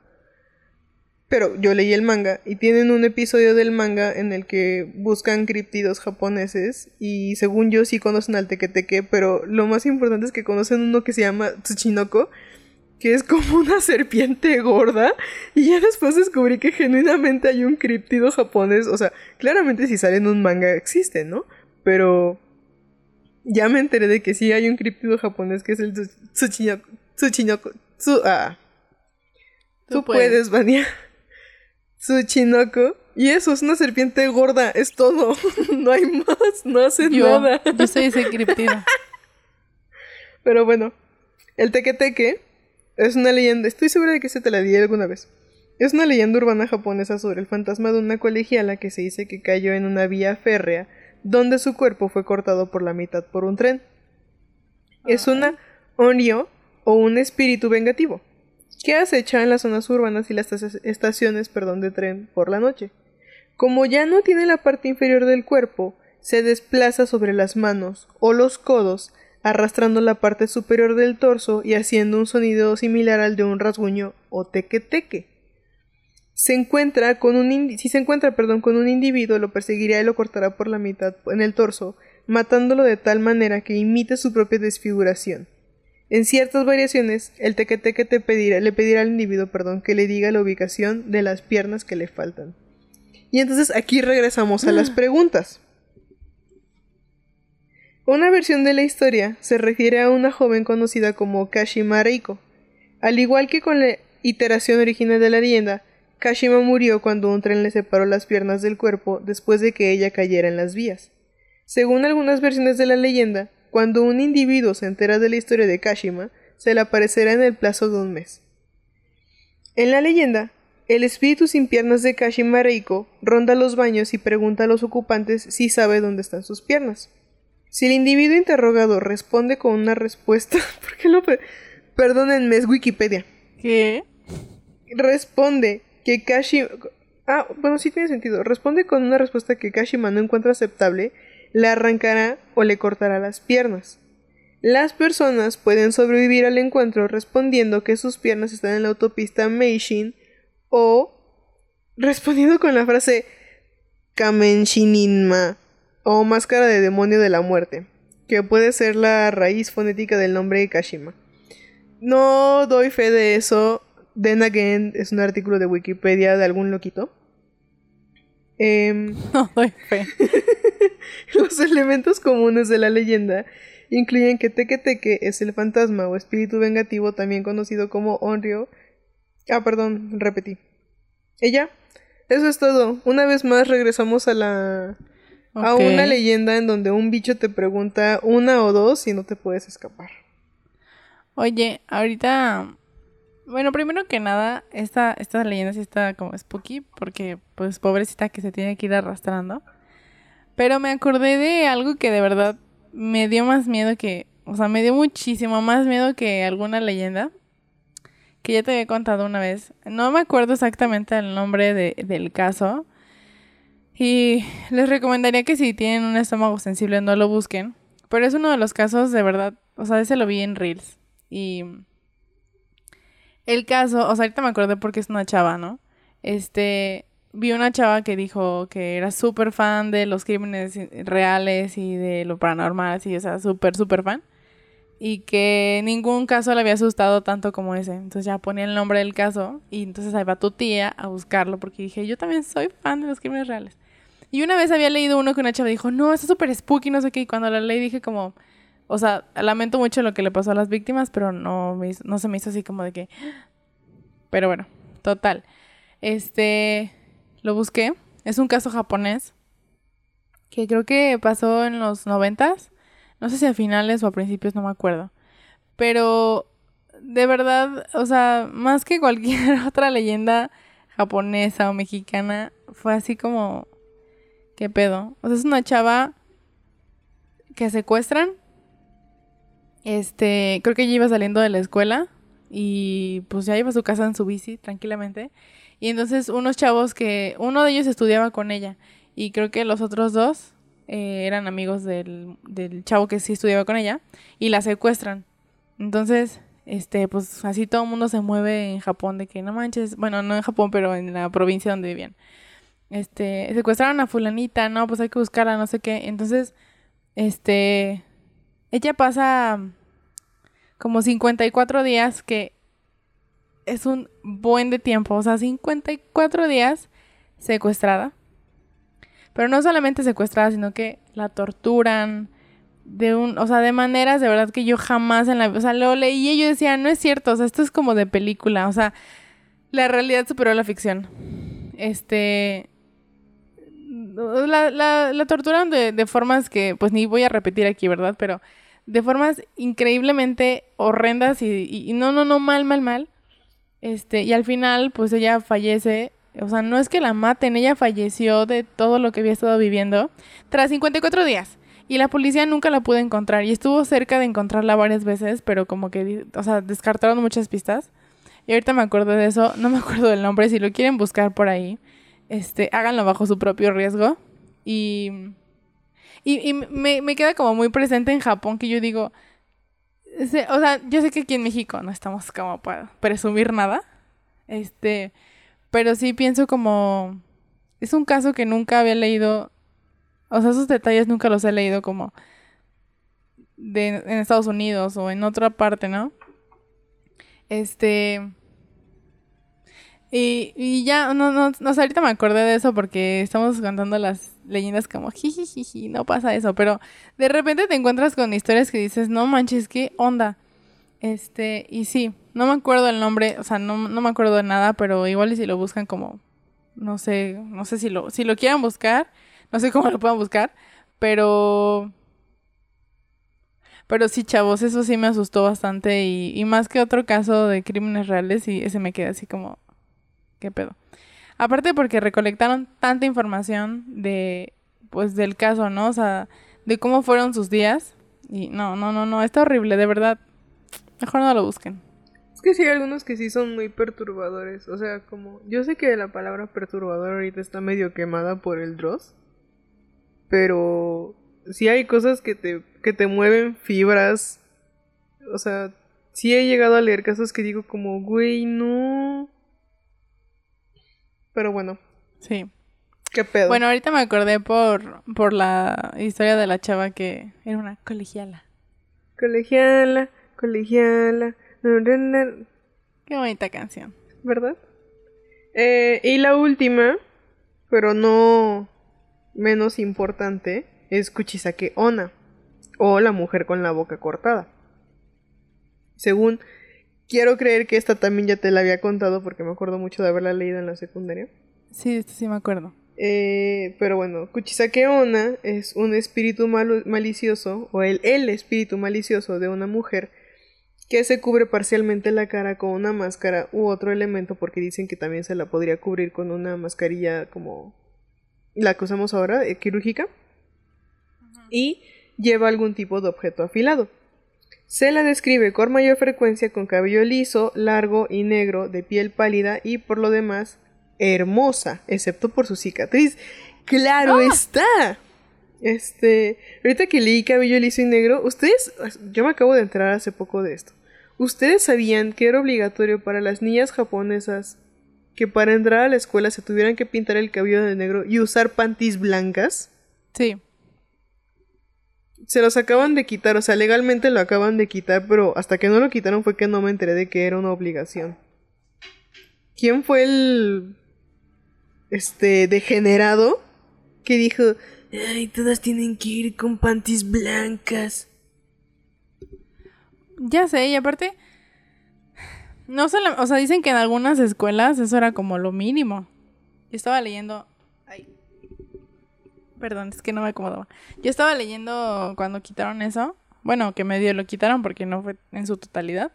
Pero yo leí el manga. Y tienen un episodio del manga en el que buscan criptidos japoneses. Y según yo sí conocen al tequeteque. Pero lo más importante es que conocen uno que se llama Tsuchinoko que es como [laughs] una serpiente gorda. Y ya después descubrí que genuinamente hay un críptido japonés. O sea, claramente si sale en un manga existe, ¿no? Pero ya me enteré de que sí hay un críptido japonés que es el Tsu- Tsuchinoko. Tsuchinoko. Tsu- ah. Tú, Tú puedes, Vania. Tsuchinoko. Y eso es una serpiente gorda, es todo. [laughs] no hay más, no hace Yo, nada. yo soy ese criptido. [laughs] Pero bueno, el tequeteque es una leyenda, estoy segura de que se te la di alguna vez. Es una leyenda urbana japonesa sobre el fantasma de una colegiala que se dice que cayó en una vía férrea donde su cuerpo fue cortado por la mitad por un tren. Es una onryo o un espíritu vengativo que acecha en las zonas urbanas y las estaci- estaciones perdón, de tren por la noche. Como ya no tiene la parte inferior del cuerpo, se desplaza sobre las manos o los codos, arrastrando la parte superior del torso y haciendo un sonido similar al de un rasguño o teque-teque. Se encuentra con un si se encuentra, perdón, con un individuo, lo perseguirá y lo cortará por la mitad en el torso, matándolo de tal manera que imite su propia desfiguración. En ciertas variaciones, el tequeteque te pedirá, le pedirá al individuo, perdón, que le diga la ubicación de las piernas que le faltan. Y entonces aquí regresamos a las preguntas. Una versión de la historia se refiere a una joven conocida como Kashima Reiko. Al igual que con la iteración original de la leyenda, Kashima murió cuando un tren le separó las piernas del cuerpo después de que ella cayera en las vías. Según algunas versiones de la leyenda, cuando un individuo se entera de la historia de Kashima, se le aparecerá en el plazo de un mes. En la leyenda, el espíritu sin piernas de Kashima Reiko ronda los baños y pregunta a los ocupantes si sabe dónde están sus piernas. Si el individuo interrogado responde con una respuesta, [laughs] ¿por qué lo pe- Perdónenme, es Wikipedia. ¿Qué? Responde que Kashima Ah, bueno, sí tiene sentido. Responde con una respuesta que Kashima no encuentra aceptable, le arrancará o le cortará las piernas. Las personas pueden sobrevivir al encuentro respondiendo que sus piernas están en la autopista Meishin o respondiendo con la frase Kamenshininma o máscara de demonio de la muerte, que puede ser la raíz fonética del nombre de Kashima. No doy fe de eso. Then again es un artículo de Wikipedia de algún loquito. Em, [laughs] No doy fe. [laughs] los elementos comunes de la leyenda incluyen que Teke Teke es el fantasma o espíritu vengativo también conocido como Onryo. Ah, perdón, repetí. Ella. Eso es todo. Una vez más regresamos a la a una leyenda en donde un bicho te pregunta una o dos y no te puedes escapar. Oye, ahorita. Bueno, primero que nada, esta, esta leyenda sí está como spooky, porque, pues, pobrecita que se tiene que ir arrastrando. Pero me acordé de algo que de verdad me dio más miedo que o sea, me dio muchísimo más miedo que alguna leyenda que ya te había contado una vez. No me acuerdo exactamente el nombre del caso. Y les recomendaría que si tienen un estómago sensible no lo busquen. Pero es uno de los casos de verdad, o sea, ese lo vi en Reels. Y el caso, o sea, ahorita me acuerdo porque es una chava, ¿no? Este, vi una chava que dijo que era súper fan de los crímenes reales y de lo paranormal, así, o sea, súper, súper fan y que ningún caso le había asustado tanto como ese. Entonces ya ponía el nombre del caso y entonces ahí va tu tía a buscarlo porque dije, yo también soy fan de los crímenes reales. Y una vez había leído uno que una chava dijo, no, es súper spooky, no sé qué, y cuando la leí dije como, o sea, lamento mucho lo que le pasó a las víctimas, pero no, no se me hizo así como de que... Pero bueno, total. Este, lo busqué. Es un caso japonés que creo que pasó en los noventas no sé si a finales o a principios, no me acuerdo. Pero de verdad, o sea, más que cualquier [laughs] otra leyenda japonesa o mexicana, fue así como, ¿qué pedo? O sea, es una chava que secuestran. Este, creo que ella iba saliendo de la escuela y pues ya iba a su casa en su bici tranquilamente. Y entonces unos chavos que, uno de ellos estudiaba con ella y creo que los otros dos eh, eran amigos del, del chavo que sí estudiaba con ella y la secuestran. Entonces, este, pues así todo el mundo se mueve en Japón de que no manches, bueno, no en Japón, pero en la provincia donde vivían. Este, secuestraron a fulanita, no, pues hay que buscarla, no sé qué. Entonces, este, ella pasa como 54 días que es un buen de tiempo, o sea, 54 días secuestrada. Pero no solamente secuestrada, sino que la torturan de un, o sea, de maneras de verdad que yo jamás en la, o sea, lo leí y yo decía, no es cierto, o sea, esto es como de película, o sea, la realidad superó la ficción. Este, la, la, de, de formas que, pues ni voy a repetir aquí, ¿verdad? Pero de formas increíblemente horrendas y, y, no, no, no, mal, mal, mal. Este, y al final, pues ella fallece o sea, no es que la maten, ella falleció de todo lo que había estado viviendo tras 54 días. Y la policía nunca la pudo encontrar y estuvo cerca de encontrarla varias veces, pero como que, o sea, descartaron muchas pistas. Y ahorita me acuerdo de eso, no me acuerdo del nombre, si lo quieren buscar por ahí, este, háganlo bajo su propio riesgo. Y, y, me, me queda como muy presente en Japón que yo digo, o sea, yo sé que aquí en México no estamos como para presumir nada, este, pero sí pienso como... Es un caso que nunca había leído. O sea, esos detalles nunca los he leído como... De, en Estados Unidos o en otra parte, ¿no? Este... Y, ya, no, no, no ahorita me acordé de eso porque estamos cantando las leyendas como jijijiji, no pasa eso, pero de repente te encuentras con historias que dices, no manches, qué onda. Este, y sí, no me acuerdo el nombre, o sea, no, me acuerdo de nada, pero igual y si lo buscan como, no sé, no sé si lo, si lo quieran buscar, no sé cómo lo puedan buscar, pero... Pero sí, chavos, eso sí me asustó bastante y, y más que otro caso de crímenes reales y ese me queda así como, ¿qué pedo? Aparte porque recolectaron tanta información de, pues, del caso, ¿no? O sea, de cómo fueron sus días. Y no, no, no, no, está horrible, de verdad. Mejor no lo busquen. Es que sí hay algunos que sí son muy perturbadores. O sea, como. Yo sé que la palabra perturbador ahorita está medio quemada por el Dross. Pero. Sí hay cosas que te, que te mueven fibras. O sea, sí he llegado a leer casos que digo como, güey, no. Pero bueno. Sí. ¿Qué pedo? Bueno, ahorita me acordé por, por la historia de la chava que era una colegiala. Colegiala colegiala. Qué bonita canción. ¿Verdad? Eh, y la última, pero no menos importante, es Kuchisake Ona, o la mujer con la boca cortada. Según, quiero creer que esta también ya te la había contado porque me acuerdo mucho de haberla leído en la secundaria. Sí, sí me acuerdo. Eh, pero bueno, Kuchisake Ona es un espíritu malicioso, o el, el espíritu malicioso de una mujer que se cubre parcialmente la cara con una máscara u otro elemento porque dicen que también se la podría cubrir con una mascarilla como la que usamos ahora, eh, quirúrgica, y lleva algún tipo de objeto afilado. Se la describe con mayor frecuencia con cabello liso, largo y negro, de piel pálida y por lo demás hermosa, excepto por su cicatriz. ¡Claro ¡Ah! está! Este, ahorita que leí cabello liso y negro, ustedes, yo me acabo de enterar hace poco de esto. ¿Ustedes sabían que era obligatorio para las niñas japonesas que para entrar a la escuela se tuvieran que pintar el cabello de negro y usar panties blancas? Sí. Se los acaban de quitar, o sea, legalmente lo acaban de quitar, pero hasta que no lo quitaron fue que no me enteré de que era una obligación. ¿Quién fue el este degenerado que dijo, "Ay, todas tienen que ir con panties blancas"? Ya sé, y aparte, no solo, o sea, dicen que en algunas escuelas eso era como lo mínimo. Yo estaba leyendo, perdón, es que no me acomodaba. Yo estaba leyendo cuando quitaron eso, bueno, que medio lo quitaron porque no fue en su totalidad,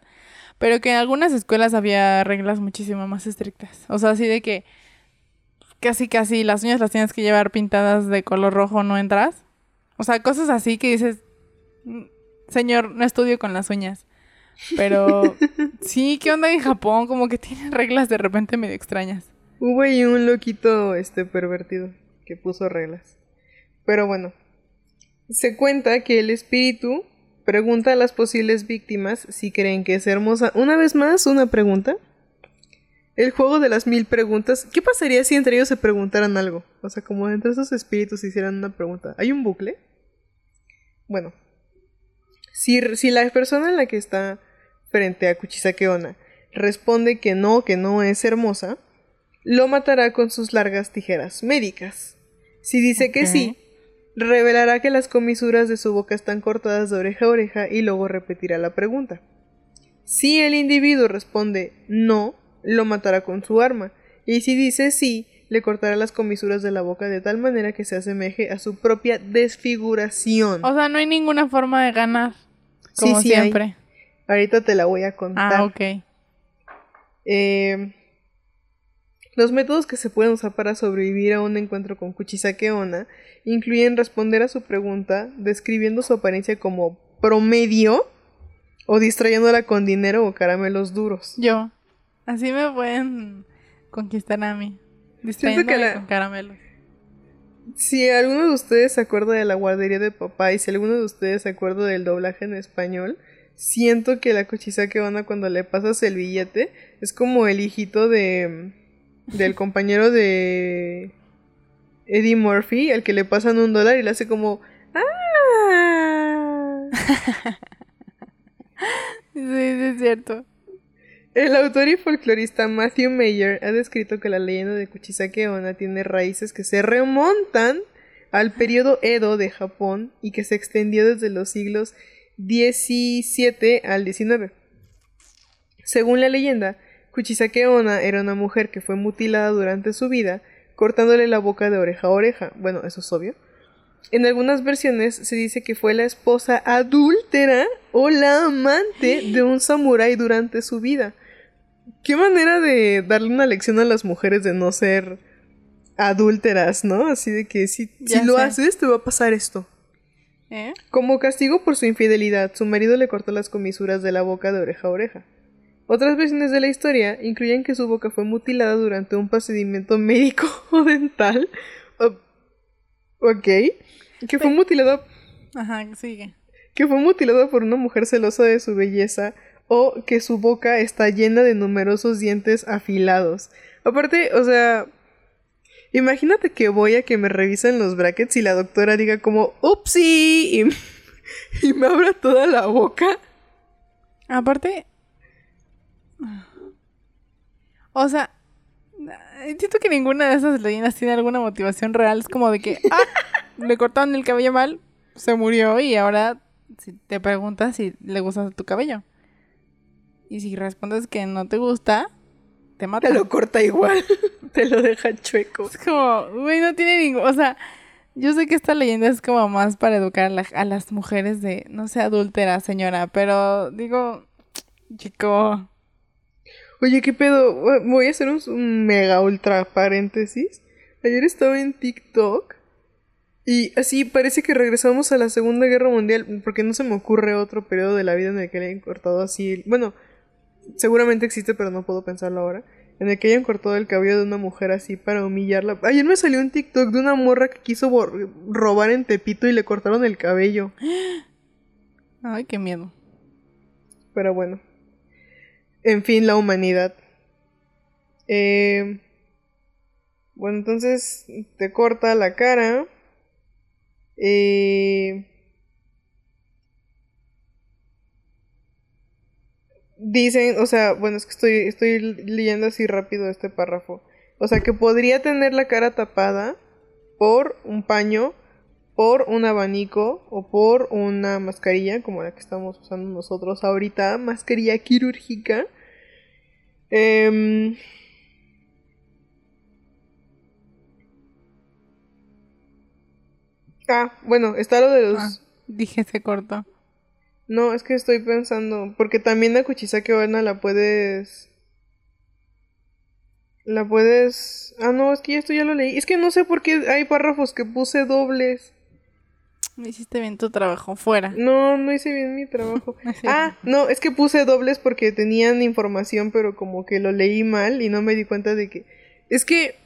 pero que en algunas escuelas había reglas muchísimo más estrictas. O sea, así de que casi casi las uñas las tienes que llevar pintadas de color rojo, no entras. O sea, cosas así que dices, "Mm, señor, no estudio con las uñas. Pero [laughs] sí, ¿qué onda en Japón? Como que tienen reglas de repente medio extrañas. Hubo ahí un loquito este pervertido que puso reglas. Pero bueno, se cuenta que el espíritu pregunta a las posibles víctimas si creen que es hermosa. Una vez más, una pregunta. El juego de las mil preguntas. ¿Qué pasaría si entre ellos se preguntaran algo? O sea, como entre esos espíritus se hicieran una pregunta. ¿Hay un bucle? Bueno. Si, si la persona en la que está frente a Kuchisake Onna responde que no, que no es hermosa, lo matará con sus largas tijeras médicas. Si dice que sí, revelará que las comisuras de su boca están cortadas de oreja a oreja y luego repetirá la pregunta. Si el individuo responde no, lo matará con su arma, y si dice sí, le cortará las comisuras de la boca de tal manera que se asemeje a su propia desfiguración. O sea, no hay ninguna forma de ganar. Como sí siempre. Ahorita te la voy a contar. Ah, ok. Eh, los métodos que se pueden usar para sobrevivir a un encuentro con Kuchisake Onna incluyen responder a su pregunta describiendo su apariencia como promedio o distrayéndola con dinero o caramelos duros. Yo. Así me pueden conquistar a mí. Distrayéndome la- con caramelos. Si alguno de ustedes se acuerda de la guardería de papá y si alguno de ustedes se acuerda del doblaje en español, siento que la Kuchisake Onna cuando le pasas el billete es como el hijito de del compañero de Eddie Murphy, al que le pasan un dólar y le hace como ¡Ah! [laughs] Sí, sí, es cierto. El autor y folclorista Matthew Mayer ha descrito que la leyenda de Kuchisake Onna tiene raíces que se remontan al periodo Edo de Japón y que se extendió desde los siglos XVII al XIX. Según la leyenda, Kuchisake Onna era una mujer que fue mutilada durante su vida, cortándole la boca de oreja a oreja. Bueno, eso es obvio. En algunas versiones se dice que fue la esposa adúltera o la amante de un samurái durante su vida. Qué manera de darle una lección a las mujeres de no ser adúlteras, ¿no? Así de que si, lo sé. haces te va a pasar esto. ¿Eh? Como castigo por su infidelidad, su marido le cortó las comisuras de la boca de oreja a oreja. Otras versiones de la historia incluyen que su boca fue mutilada durante un procedimiento médico [laughs] o dental. O- ok. Que fue mutilada Ajá, sigue. que fue mutilada por una mujer celosa de su belleza o que su boca está llena de numerosos dientes afilados. Aparte, o sea, imagínate que voy a que me revisen los brackets y la doctora diga como, ¡upsi! Y, [laughs] y me abra toda la boca. Aparte. O sea. Siento que ninguna de esas leyendas tiene alguna motivación real. Es como de que. Ah, [laughs] le cortaron el cabello mal. Se murió y ahora si te preguntas si le gusta tu cabello. Y si respondes que no te gusta, te mata. Te lo corta igual. [laughs] Te lo deja chueco. Es como, güey, no tiene ningún. O sea, yo sé que esta leyenda es como más para educar a, la- a las mujeres de, no sé, adúltera, señora, pero digo, chico, Oye, ¿qué pedo? Voy a hacer un, un mega ultra paréntesis. Ayer estaba en TikTok Y así parece que regresamos a la Segunda Guerra Mundial, porque no se me ocurre otro periodo de la vida en el que le hayan cortado así. el- Bueno, seguramente existe, pero no puedo pensarlo ahora. En el que hayan cortado el cabello de una mujer así para humillarla. Ayer me salió un TikTok de una morra que quiso robar en Tepito y le cortaron el cabello. [gasps] Ay, qué miedo. Pero bueno. En fin, la humanidad. Eh, bueno, entonces te corta la cara. Eh, dicen, o sea, bueno, es que estoy, estoy leyendo así rápido este párrafo. O sea, que podría tener la cara tapada por un paño, por un abanico o por una mascarilla, como la que estamos usando nosotros ahorita, mascarilla quirúrgica. Em, Ah, bueno, está lo de los... Ah, dije se cortó. No, es que estoy pensando, porque también la Kuchisake Onna la puedes... La puedes... Ah, no, es que esto ya lo leí. Es que no sé por qué hay párrafos que puse dobles. Me hiciste bien tu trabajo. Fuera. No, no hice bien mi trabajo. [laughs] Ah, no, es que puse dobles porque tenían información, pero como que lo leí mal y no me di cuenta de que... Es que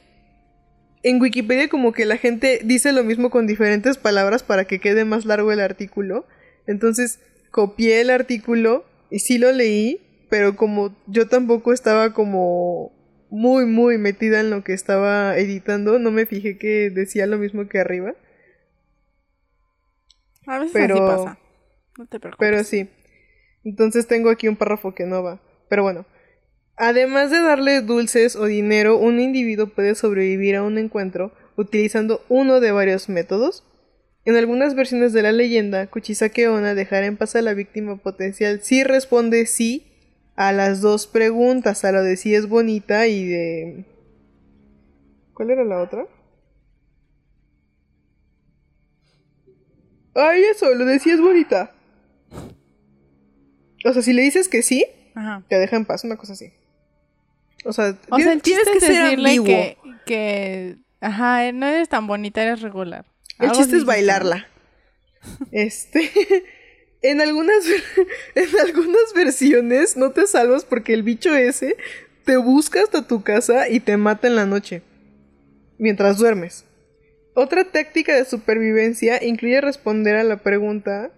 en Wikipedia como que la gente dice lo mismo con diferentes palabras para que quede más largo el artículo. Entonces copié el artículo y sí lo leí, pero como yo tampoco estaba como muy, muy metida en lo que estaba editando, no me fijé que decía lo mismo que arriba. A veces Pero- así pasa. No te preocupes. Pero sí. Entonces tengo aquí un párrafo que no va. Pero bueno. Además de darle dulces o dinero, un individuo puede sobrevivir a un encuentro utilizando uno de varios métodos. En algunas versiones de la leyenda, Kuchisake Onna dejará en paz a la víctima potencial si responde sí a las dos preguntas, a lo de si es bonita y de... ¿Cuál era la otra? Ay, eso, lo de si es bonita. O sea, si le dices que sí, Ajá. te deja en paz, una cosa así. O sea, O sea, el tienes chiste que es ser decirle ambiguo. que, que... Ajá, no eres tan bonita, eres regular. El chiste es bailarla. Este. [laughs] En algunas, [laughs] en algunas versiones no te salvas porque el bicho ese te busca hasta tu casa y te mata en la noche. Mientras duermes. Otra táctica de supervivencia incluye responder a la pregunta.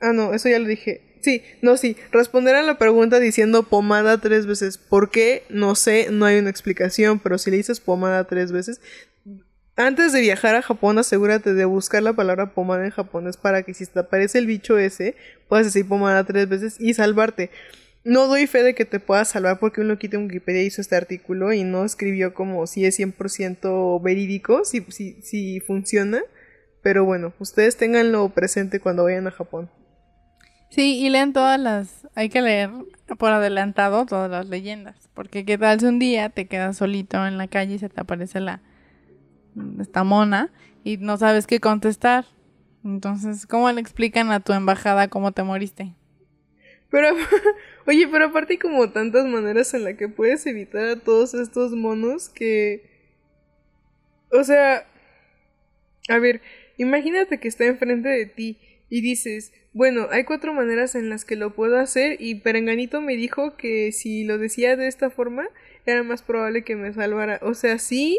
Ah, no, eso ya lo dije. Sí, no, sí. Responder a la pregunta diciendo pomada tres veces. ¿Por qué? No sé, no hay una explicación, pero si le dices pomada tres veces, antes de viajar a Japón, asegúrate de buscar la palabra pomada en japonés para que si te aparece el bicho ese, puedas decir pomada tres veces y salvarte. No doy fe de que te puedas salvar porque un loquito en Wikipedia hizo este artículo y no escribió como si es 100% verídico, si, si, si funciona. Pero bueno, ustedes tenganlo presente cuando vayan a Japón. Sí, y lean todas las... Hay que leer por adelantado todas las leyendas. Porque qué tal si un día te quedas solito en la calle y se te aparece la... Esta mona y no sabes qué contestar. Entonces, ¿cómo le explican a tu embajada cómo te moriste? Pero, [laughs] oye, pero aparte hay como tantas maneras en las que puedes evitar a todos estos monos que... O sea... A ver, imagínate que está enfrente de ti y dices, bueno, hay cuatro maneras en las que lo puedo hacer y Perenganito me dijo que si lo decía de esta forma era más probable que me salvara. O sea, sí,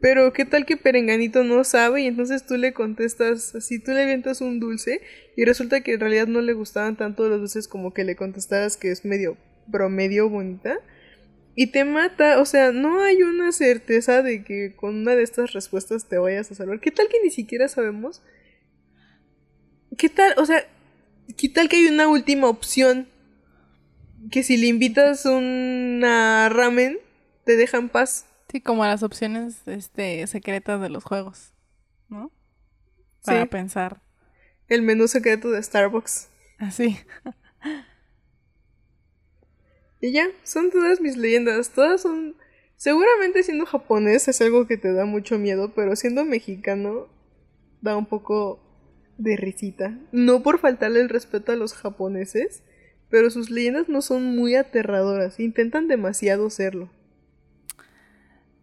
pero ¿qué tal que Perenganito no sabe y entonces tú le contestas, así tú le avientas un dulce y resulta que en realidad no le gustaban tanto los dulces como que le contestaras que es medio promedio bonita y te mata, o sea, no hay una certeza de que con una de estas respuestas te vayas a salvar. ¿Qué tal que ni siquiera sabemos? ¿Qué tal? O sea, ¿qué tal que hay una última opción? Que si le invitas una ramen, te deja en paz. Sí, como las opciones este, secretas de los juegos, ¿no? Para Sí. pensar El menú secreto de Starbucks. así. [laughs] Y ya, son todas mis leyendas. Todas son. Seguramente siendo japonés es algo que te da mucho miedo, pero siendo mexicano da un poco de risita. No por faltarle el respeto a los japoneses, pero sus leyendas no son muy aterradoras. Intentan demasiado serlo.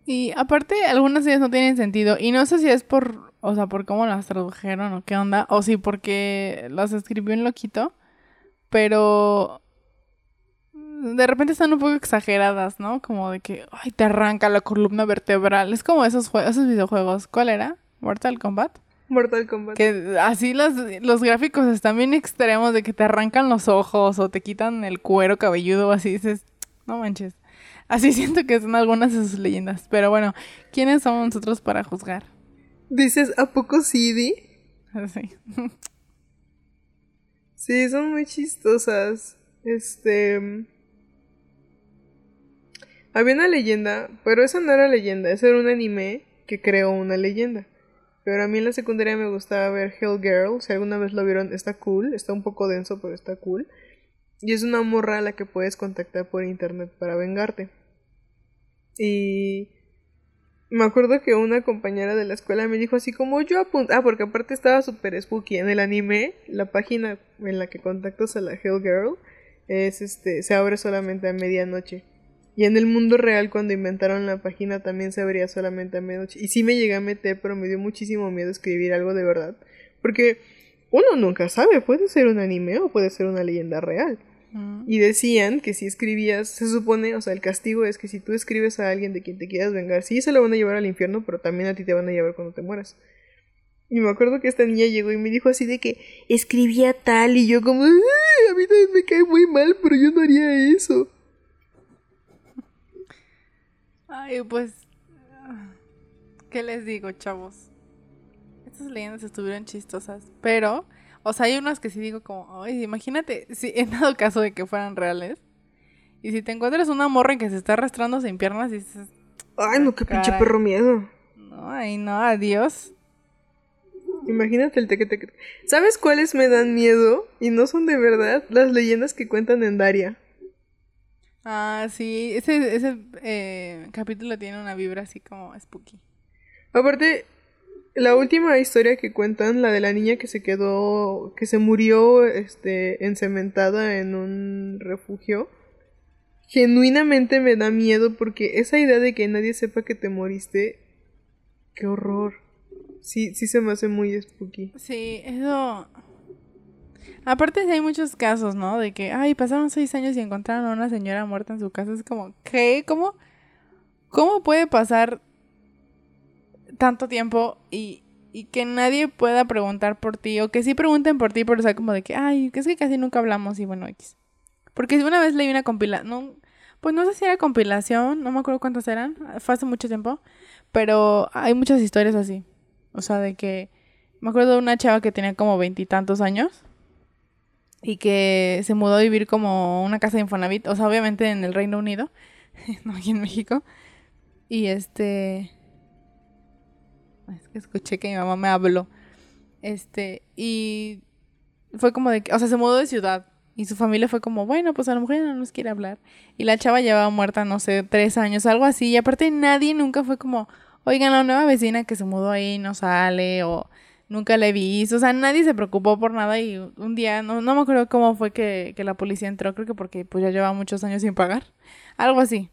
Y aparte, algunas ideas no tienen sentido. Y no sé si es por o sea, por cómo las tradujeron o qué onda, o sí porque las escribió en loquito, pero de repente están un poco exageradas, ¿no? Como de que, ay, te arranca la columna vertebral. Es como esos, esos videojuegos. ¿Cuál era? ¿Mortal Kombat? Mortal Kombat. Que así los, los gráficos están bien extremos de que te arrancan los ojos o te quitan el cuero cabelludo o así. Dices, no manches. Así [laughs] siento que son algunas de sus leyendas. Pero bueno, ¿quiénes somos nosotros para juzgar? Dices, ¿a poco sí, Sí. [laughs] sí, son muy chistosas. Este... Había una leyenda, pero esa no era leyenda, ese era un anime que creó una leyenda. Pero a mí en la secundaria me gustaba ver Hell Girl, si alguna vez lo vieron, está cool, está un poco denso, pero está cool. Y es una morra a la que puedes contactar por internet para vengarte. Y me acuerdo que una compañera de la escuela me dijo así como yo apunté, ah, porque aparte estaba súper spooky en el anime, la página en la que contactas a la Hell Girl es este, se abre solamente a medianoche. Y en el mundo real, cuando inventaron la página, también se abría solamente a medianoche. Y sí me llegué a meter, pero me dio muchísimo miedo escribir algo de verdad. Porque uno nunca sabe, puede ser un anime o puede ser una leyenda real. Mm. Y decían que si escribías, se supone, o sea, el castigo es que si tú escribes a alguien de quien te quieras vengar, sí se lo van a llevar al infierno, pero también a ti te van a llevar cuando te mueras. Y me acuerdo que esta niña llegó y me dijo así de que escribía tal y yo como, a mí también me cae muy mal, pero yo no haría eso. Ay, pues, ¿qué les digo, chavos? Estas leyendas estuvieron chistosas, pero, o sea, hay unas que sí digo como, ay, imagínate, si en dado caso de que fueran reales, y si te encuentras una morra en que se está arrastrando sin piernas y dices, ay, no, qué pinche perro miedo. No, ay, no, adiós. Imagínate el teque teque. ¿Sabes cuáles me dan miedo? Y no son de verdad las leyendas que cuentan en Daria. Ah, sí, ese, ese eh, capítulo tiene una vibra así como spooky. Aparte, la última historia que cuentan, la de la niña que se quedó, que se murió, este, encementada en un refugio, genuinamente me da miedo porque esa idea de que nadie sepa que te moriste, qué horror. Sí, sí se me hace muy spooky. Sí, eso Aparte hay muchos casos, ¿no? De que, ay, pasaron seis años y encontraron a una señora muerta en su casa. Es como, ¿qué? ¿Cómo? ¿Cómo puede pasar tanto tiempo y, y que nadie pueda preguntar por ti? O que sí pregunten por ti, pero sea, como de que, ay, que es que casi nunca hablamos y bueno, X. Porque una vez leí una compilación, no, pues no sé si era compilación, no me acuerdo cuántas eran, fue hace mucho tiempo, pero hay muchas historias así. O sea, de que me acuerdo de una chava que tenía como veintitantos años y que se mudó a vivir como una casa de Infonavit, o sea, obviamente en el Reino Unido, [laughs] no aquí en México. Y este es que escuché que mi mamá me habló. Este, y fue como de que, o sea, se mudó de ciudad. Y su familia fue como, bueno, pues a lo mejor no nos quiere hablar. Y la chava llevaba muerta, no sé, tres años, algo así. Y aparte nadie nunca fue como, oigan, la nueva vecina que se mudó ahí no sale, o nunca he visto, o sea, nadie se preocupó por nada y un día, no, no me acuerdo cómo fue que, que la policía entró, creo que porque pues ya llevaba muchos años sin pagar, algo así.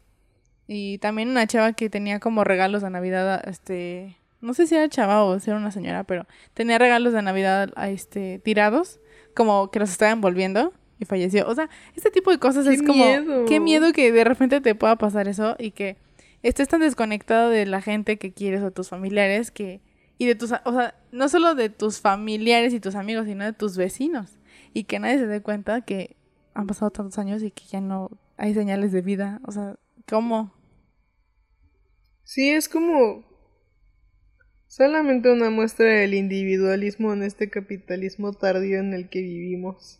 Y también una chava que tenía como regalos de Navidad, este, no sé si era chava o si era una señora, pero tenía regalos de Navidad, este, tirados, como que los estaban envolviendo y falleció. O sea, este tipo de cosas es como, qué miedo que de repente te pueda pasar eso y que estés tan desconectado de la gente que quieres o tus familiares que y de tus, o sea, no solo de tus familiares y tus amigos, sino de tus vecinos. Y que nadie se dé cuenta que han pasado tantos años y que ya no hay señales de vida. O sea, ¿cómo? Sí, es como solamente una muestra del individualismo en este capitalismo tardío en el que vivimos.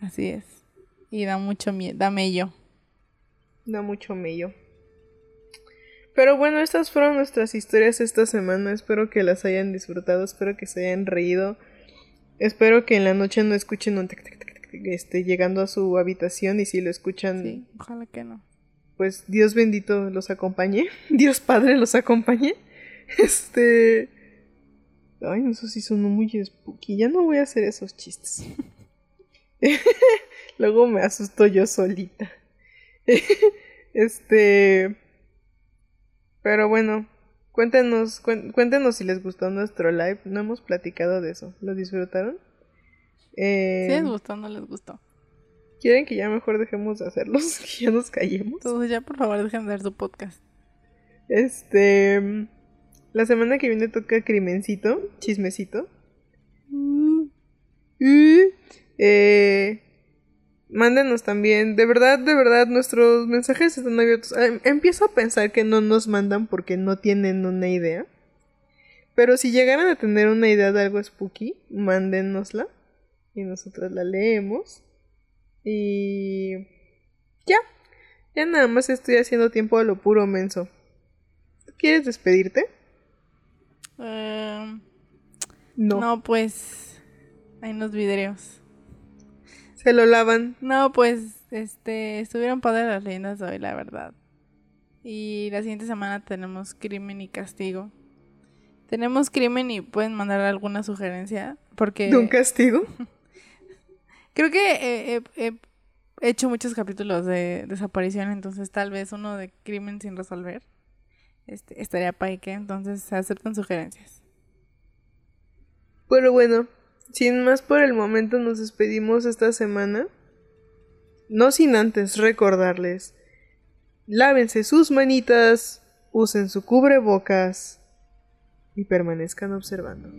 Así es. Y da mucho miedo, da mello. Da mucho mello. Pero bueno, estas fueron nuestras historias esta semana. Espero que las hayan disfrutado, espero que se hayan reído. Espero que en la noche no escuchen un este, llegando a su habitación y si lo escuchan... Sí, ojalá que no. Pues Dios bendito los acompañe. [laughs] Dios Padre los acompañe. [laughs] Este... Ay, no sé si son muy spooky. Ya no voy a hacer esos chistes. [laughs] Luego me asusto yo solita. [laughs] este... Pero bueno, Cuéntenos, cuéntenos si les gustó nuestro live. No hemos platicado de eso. ¿Lo disfrutaron? Eh, Si les gustó o no les gustó. ¿Quieren que ya mejor dejemos de hacerlos? Que ya nos callemos. Entonces ya por favor dejen de ver su podcast. Este. La semana que viene toca Crimencito, Chismecito. Y. Eh, mándenos también. De verdad, de verdad, nuestros mensajes están abiertos. Em- Empiezo a pensar que no nos mandan porque no tienen una idea. Pero si llegaran a tener una idea de algo spooky, mándenosla. Y nosotros la leemos. Y. Ya. Ya nada más estoy haciendo tiempo a lo puro menso. ¿Tú ¿Quieres despedirte? Eh, No. no, pues. Hay unos videos. Se lo lavan. No, pues, este, estuvieron padres las leyendas de hoy, la verdad. Y la siguiente semana tenemos crimen y castigo. Tenemos crimen y pueden mandar alguna sugerencia. Porque ¿De un castigo? [laughs] creo que he, he- he hecho muchos capítulos de desaparición, entonces tal vez uno de crimen sin resolver. Este, estaría paique, entonces se aceptan sugerencias. Pero bueno, sin más por el momento nos despedimos esta semana. No sin antes recordarles. Lávense sus manitas, usen su cubrebocas y permanezcan observando.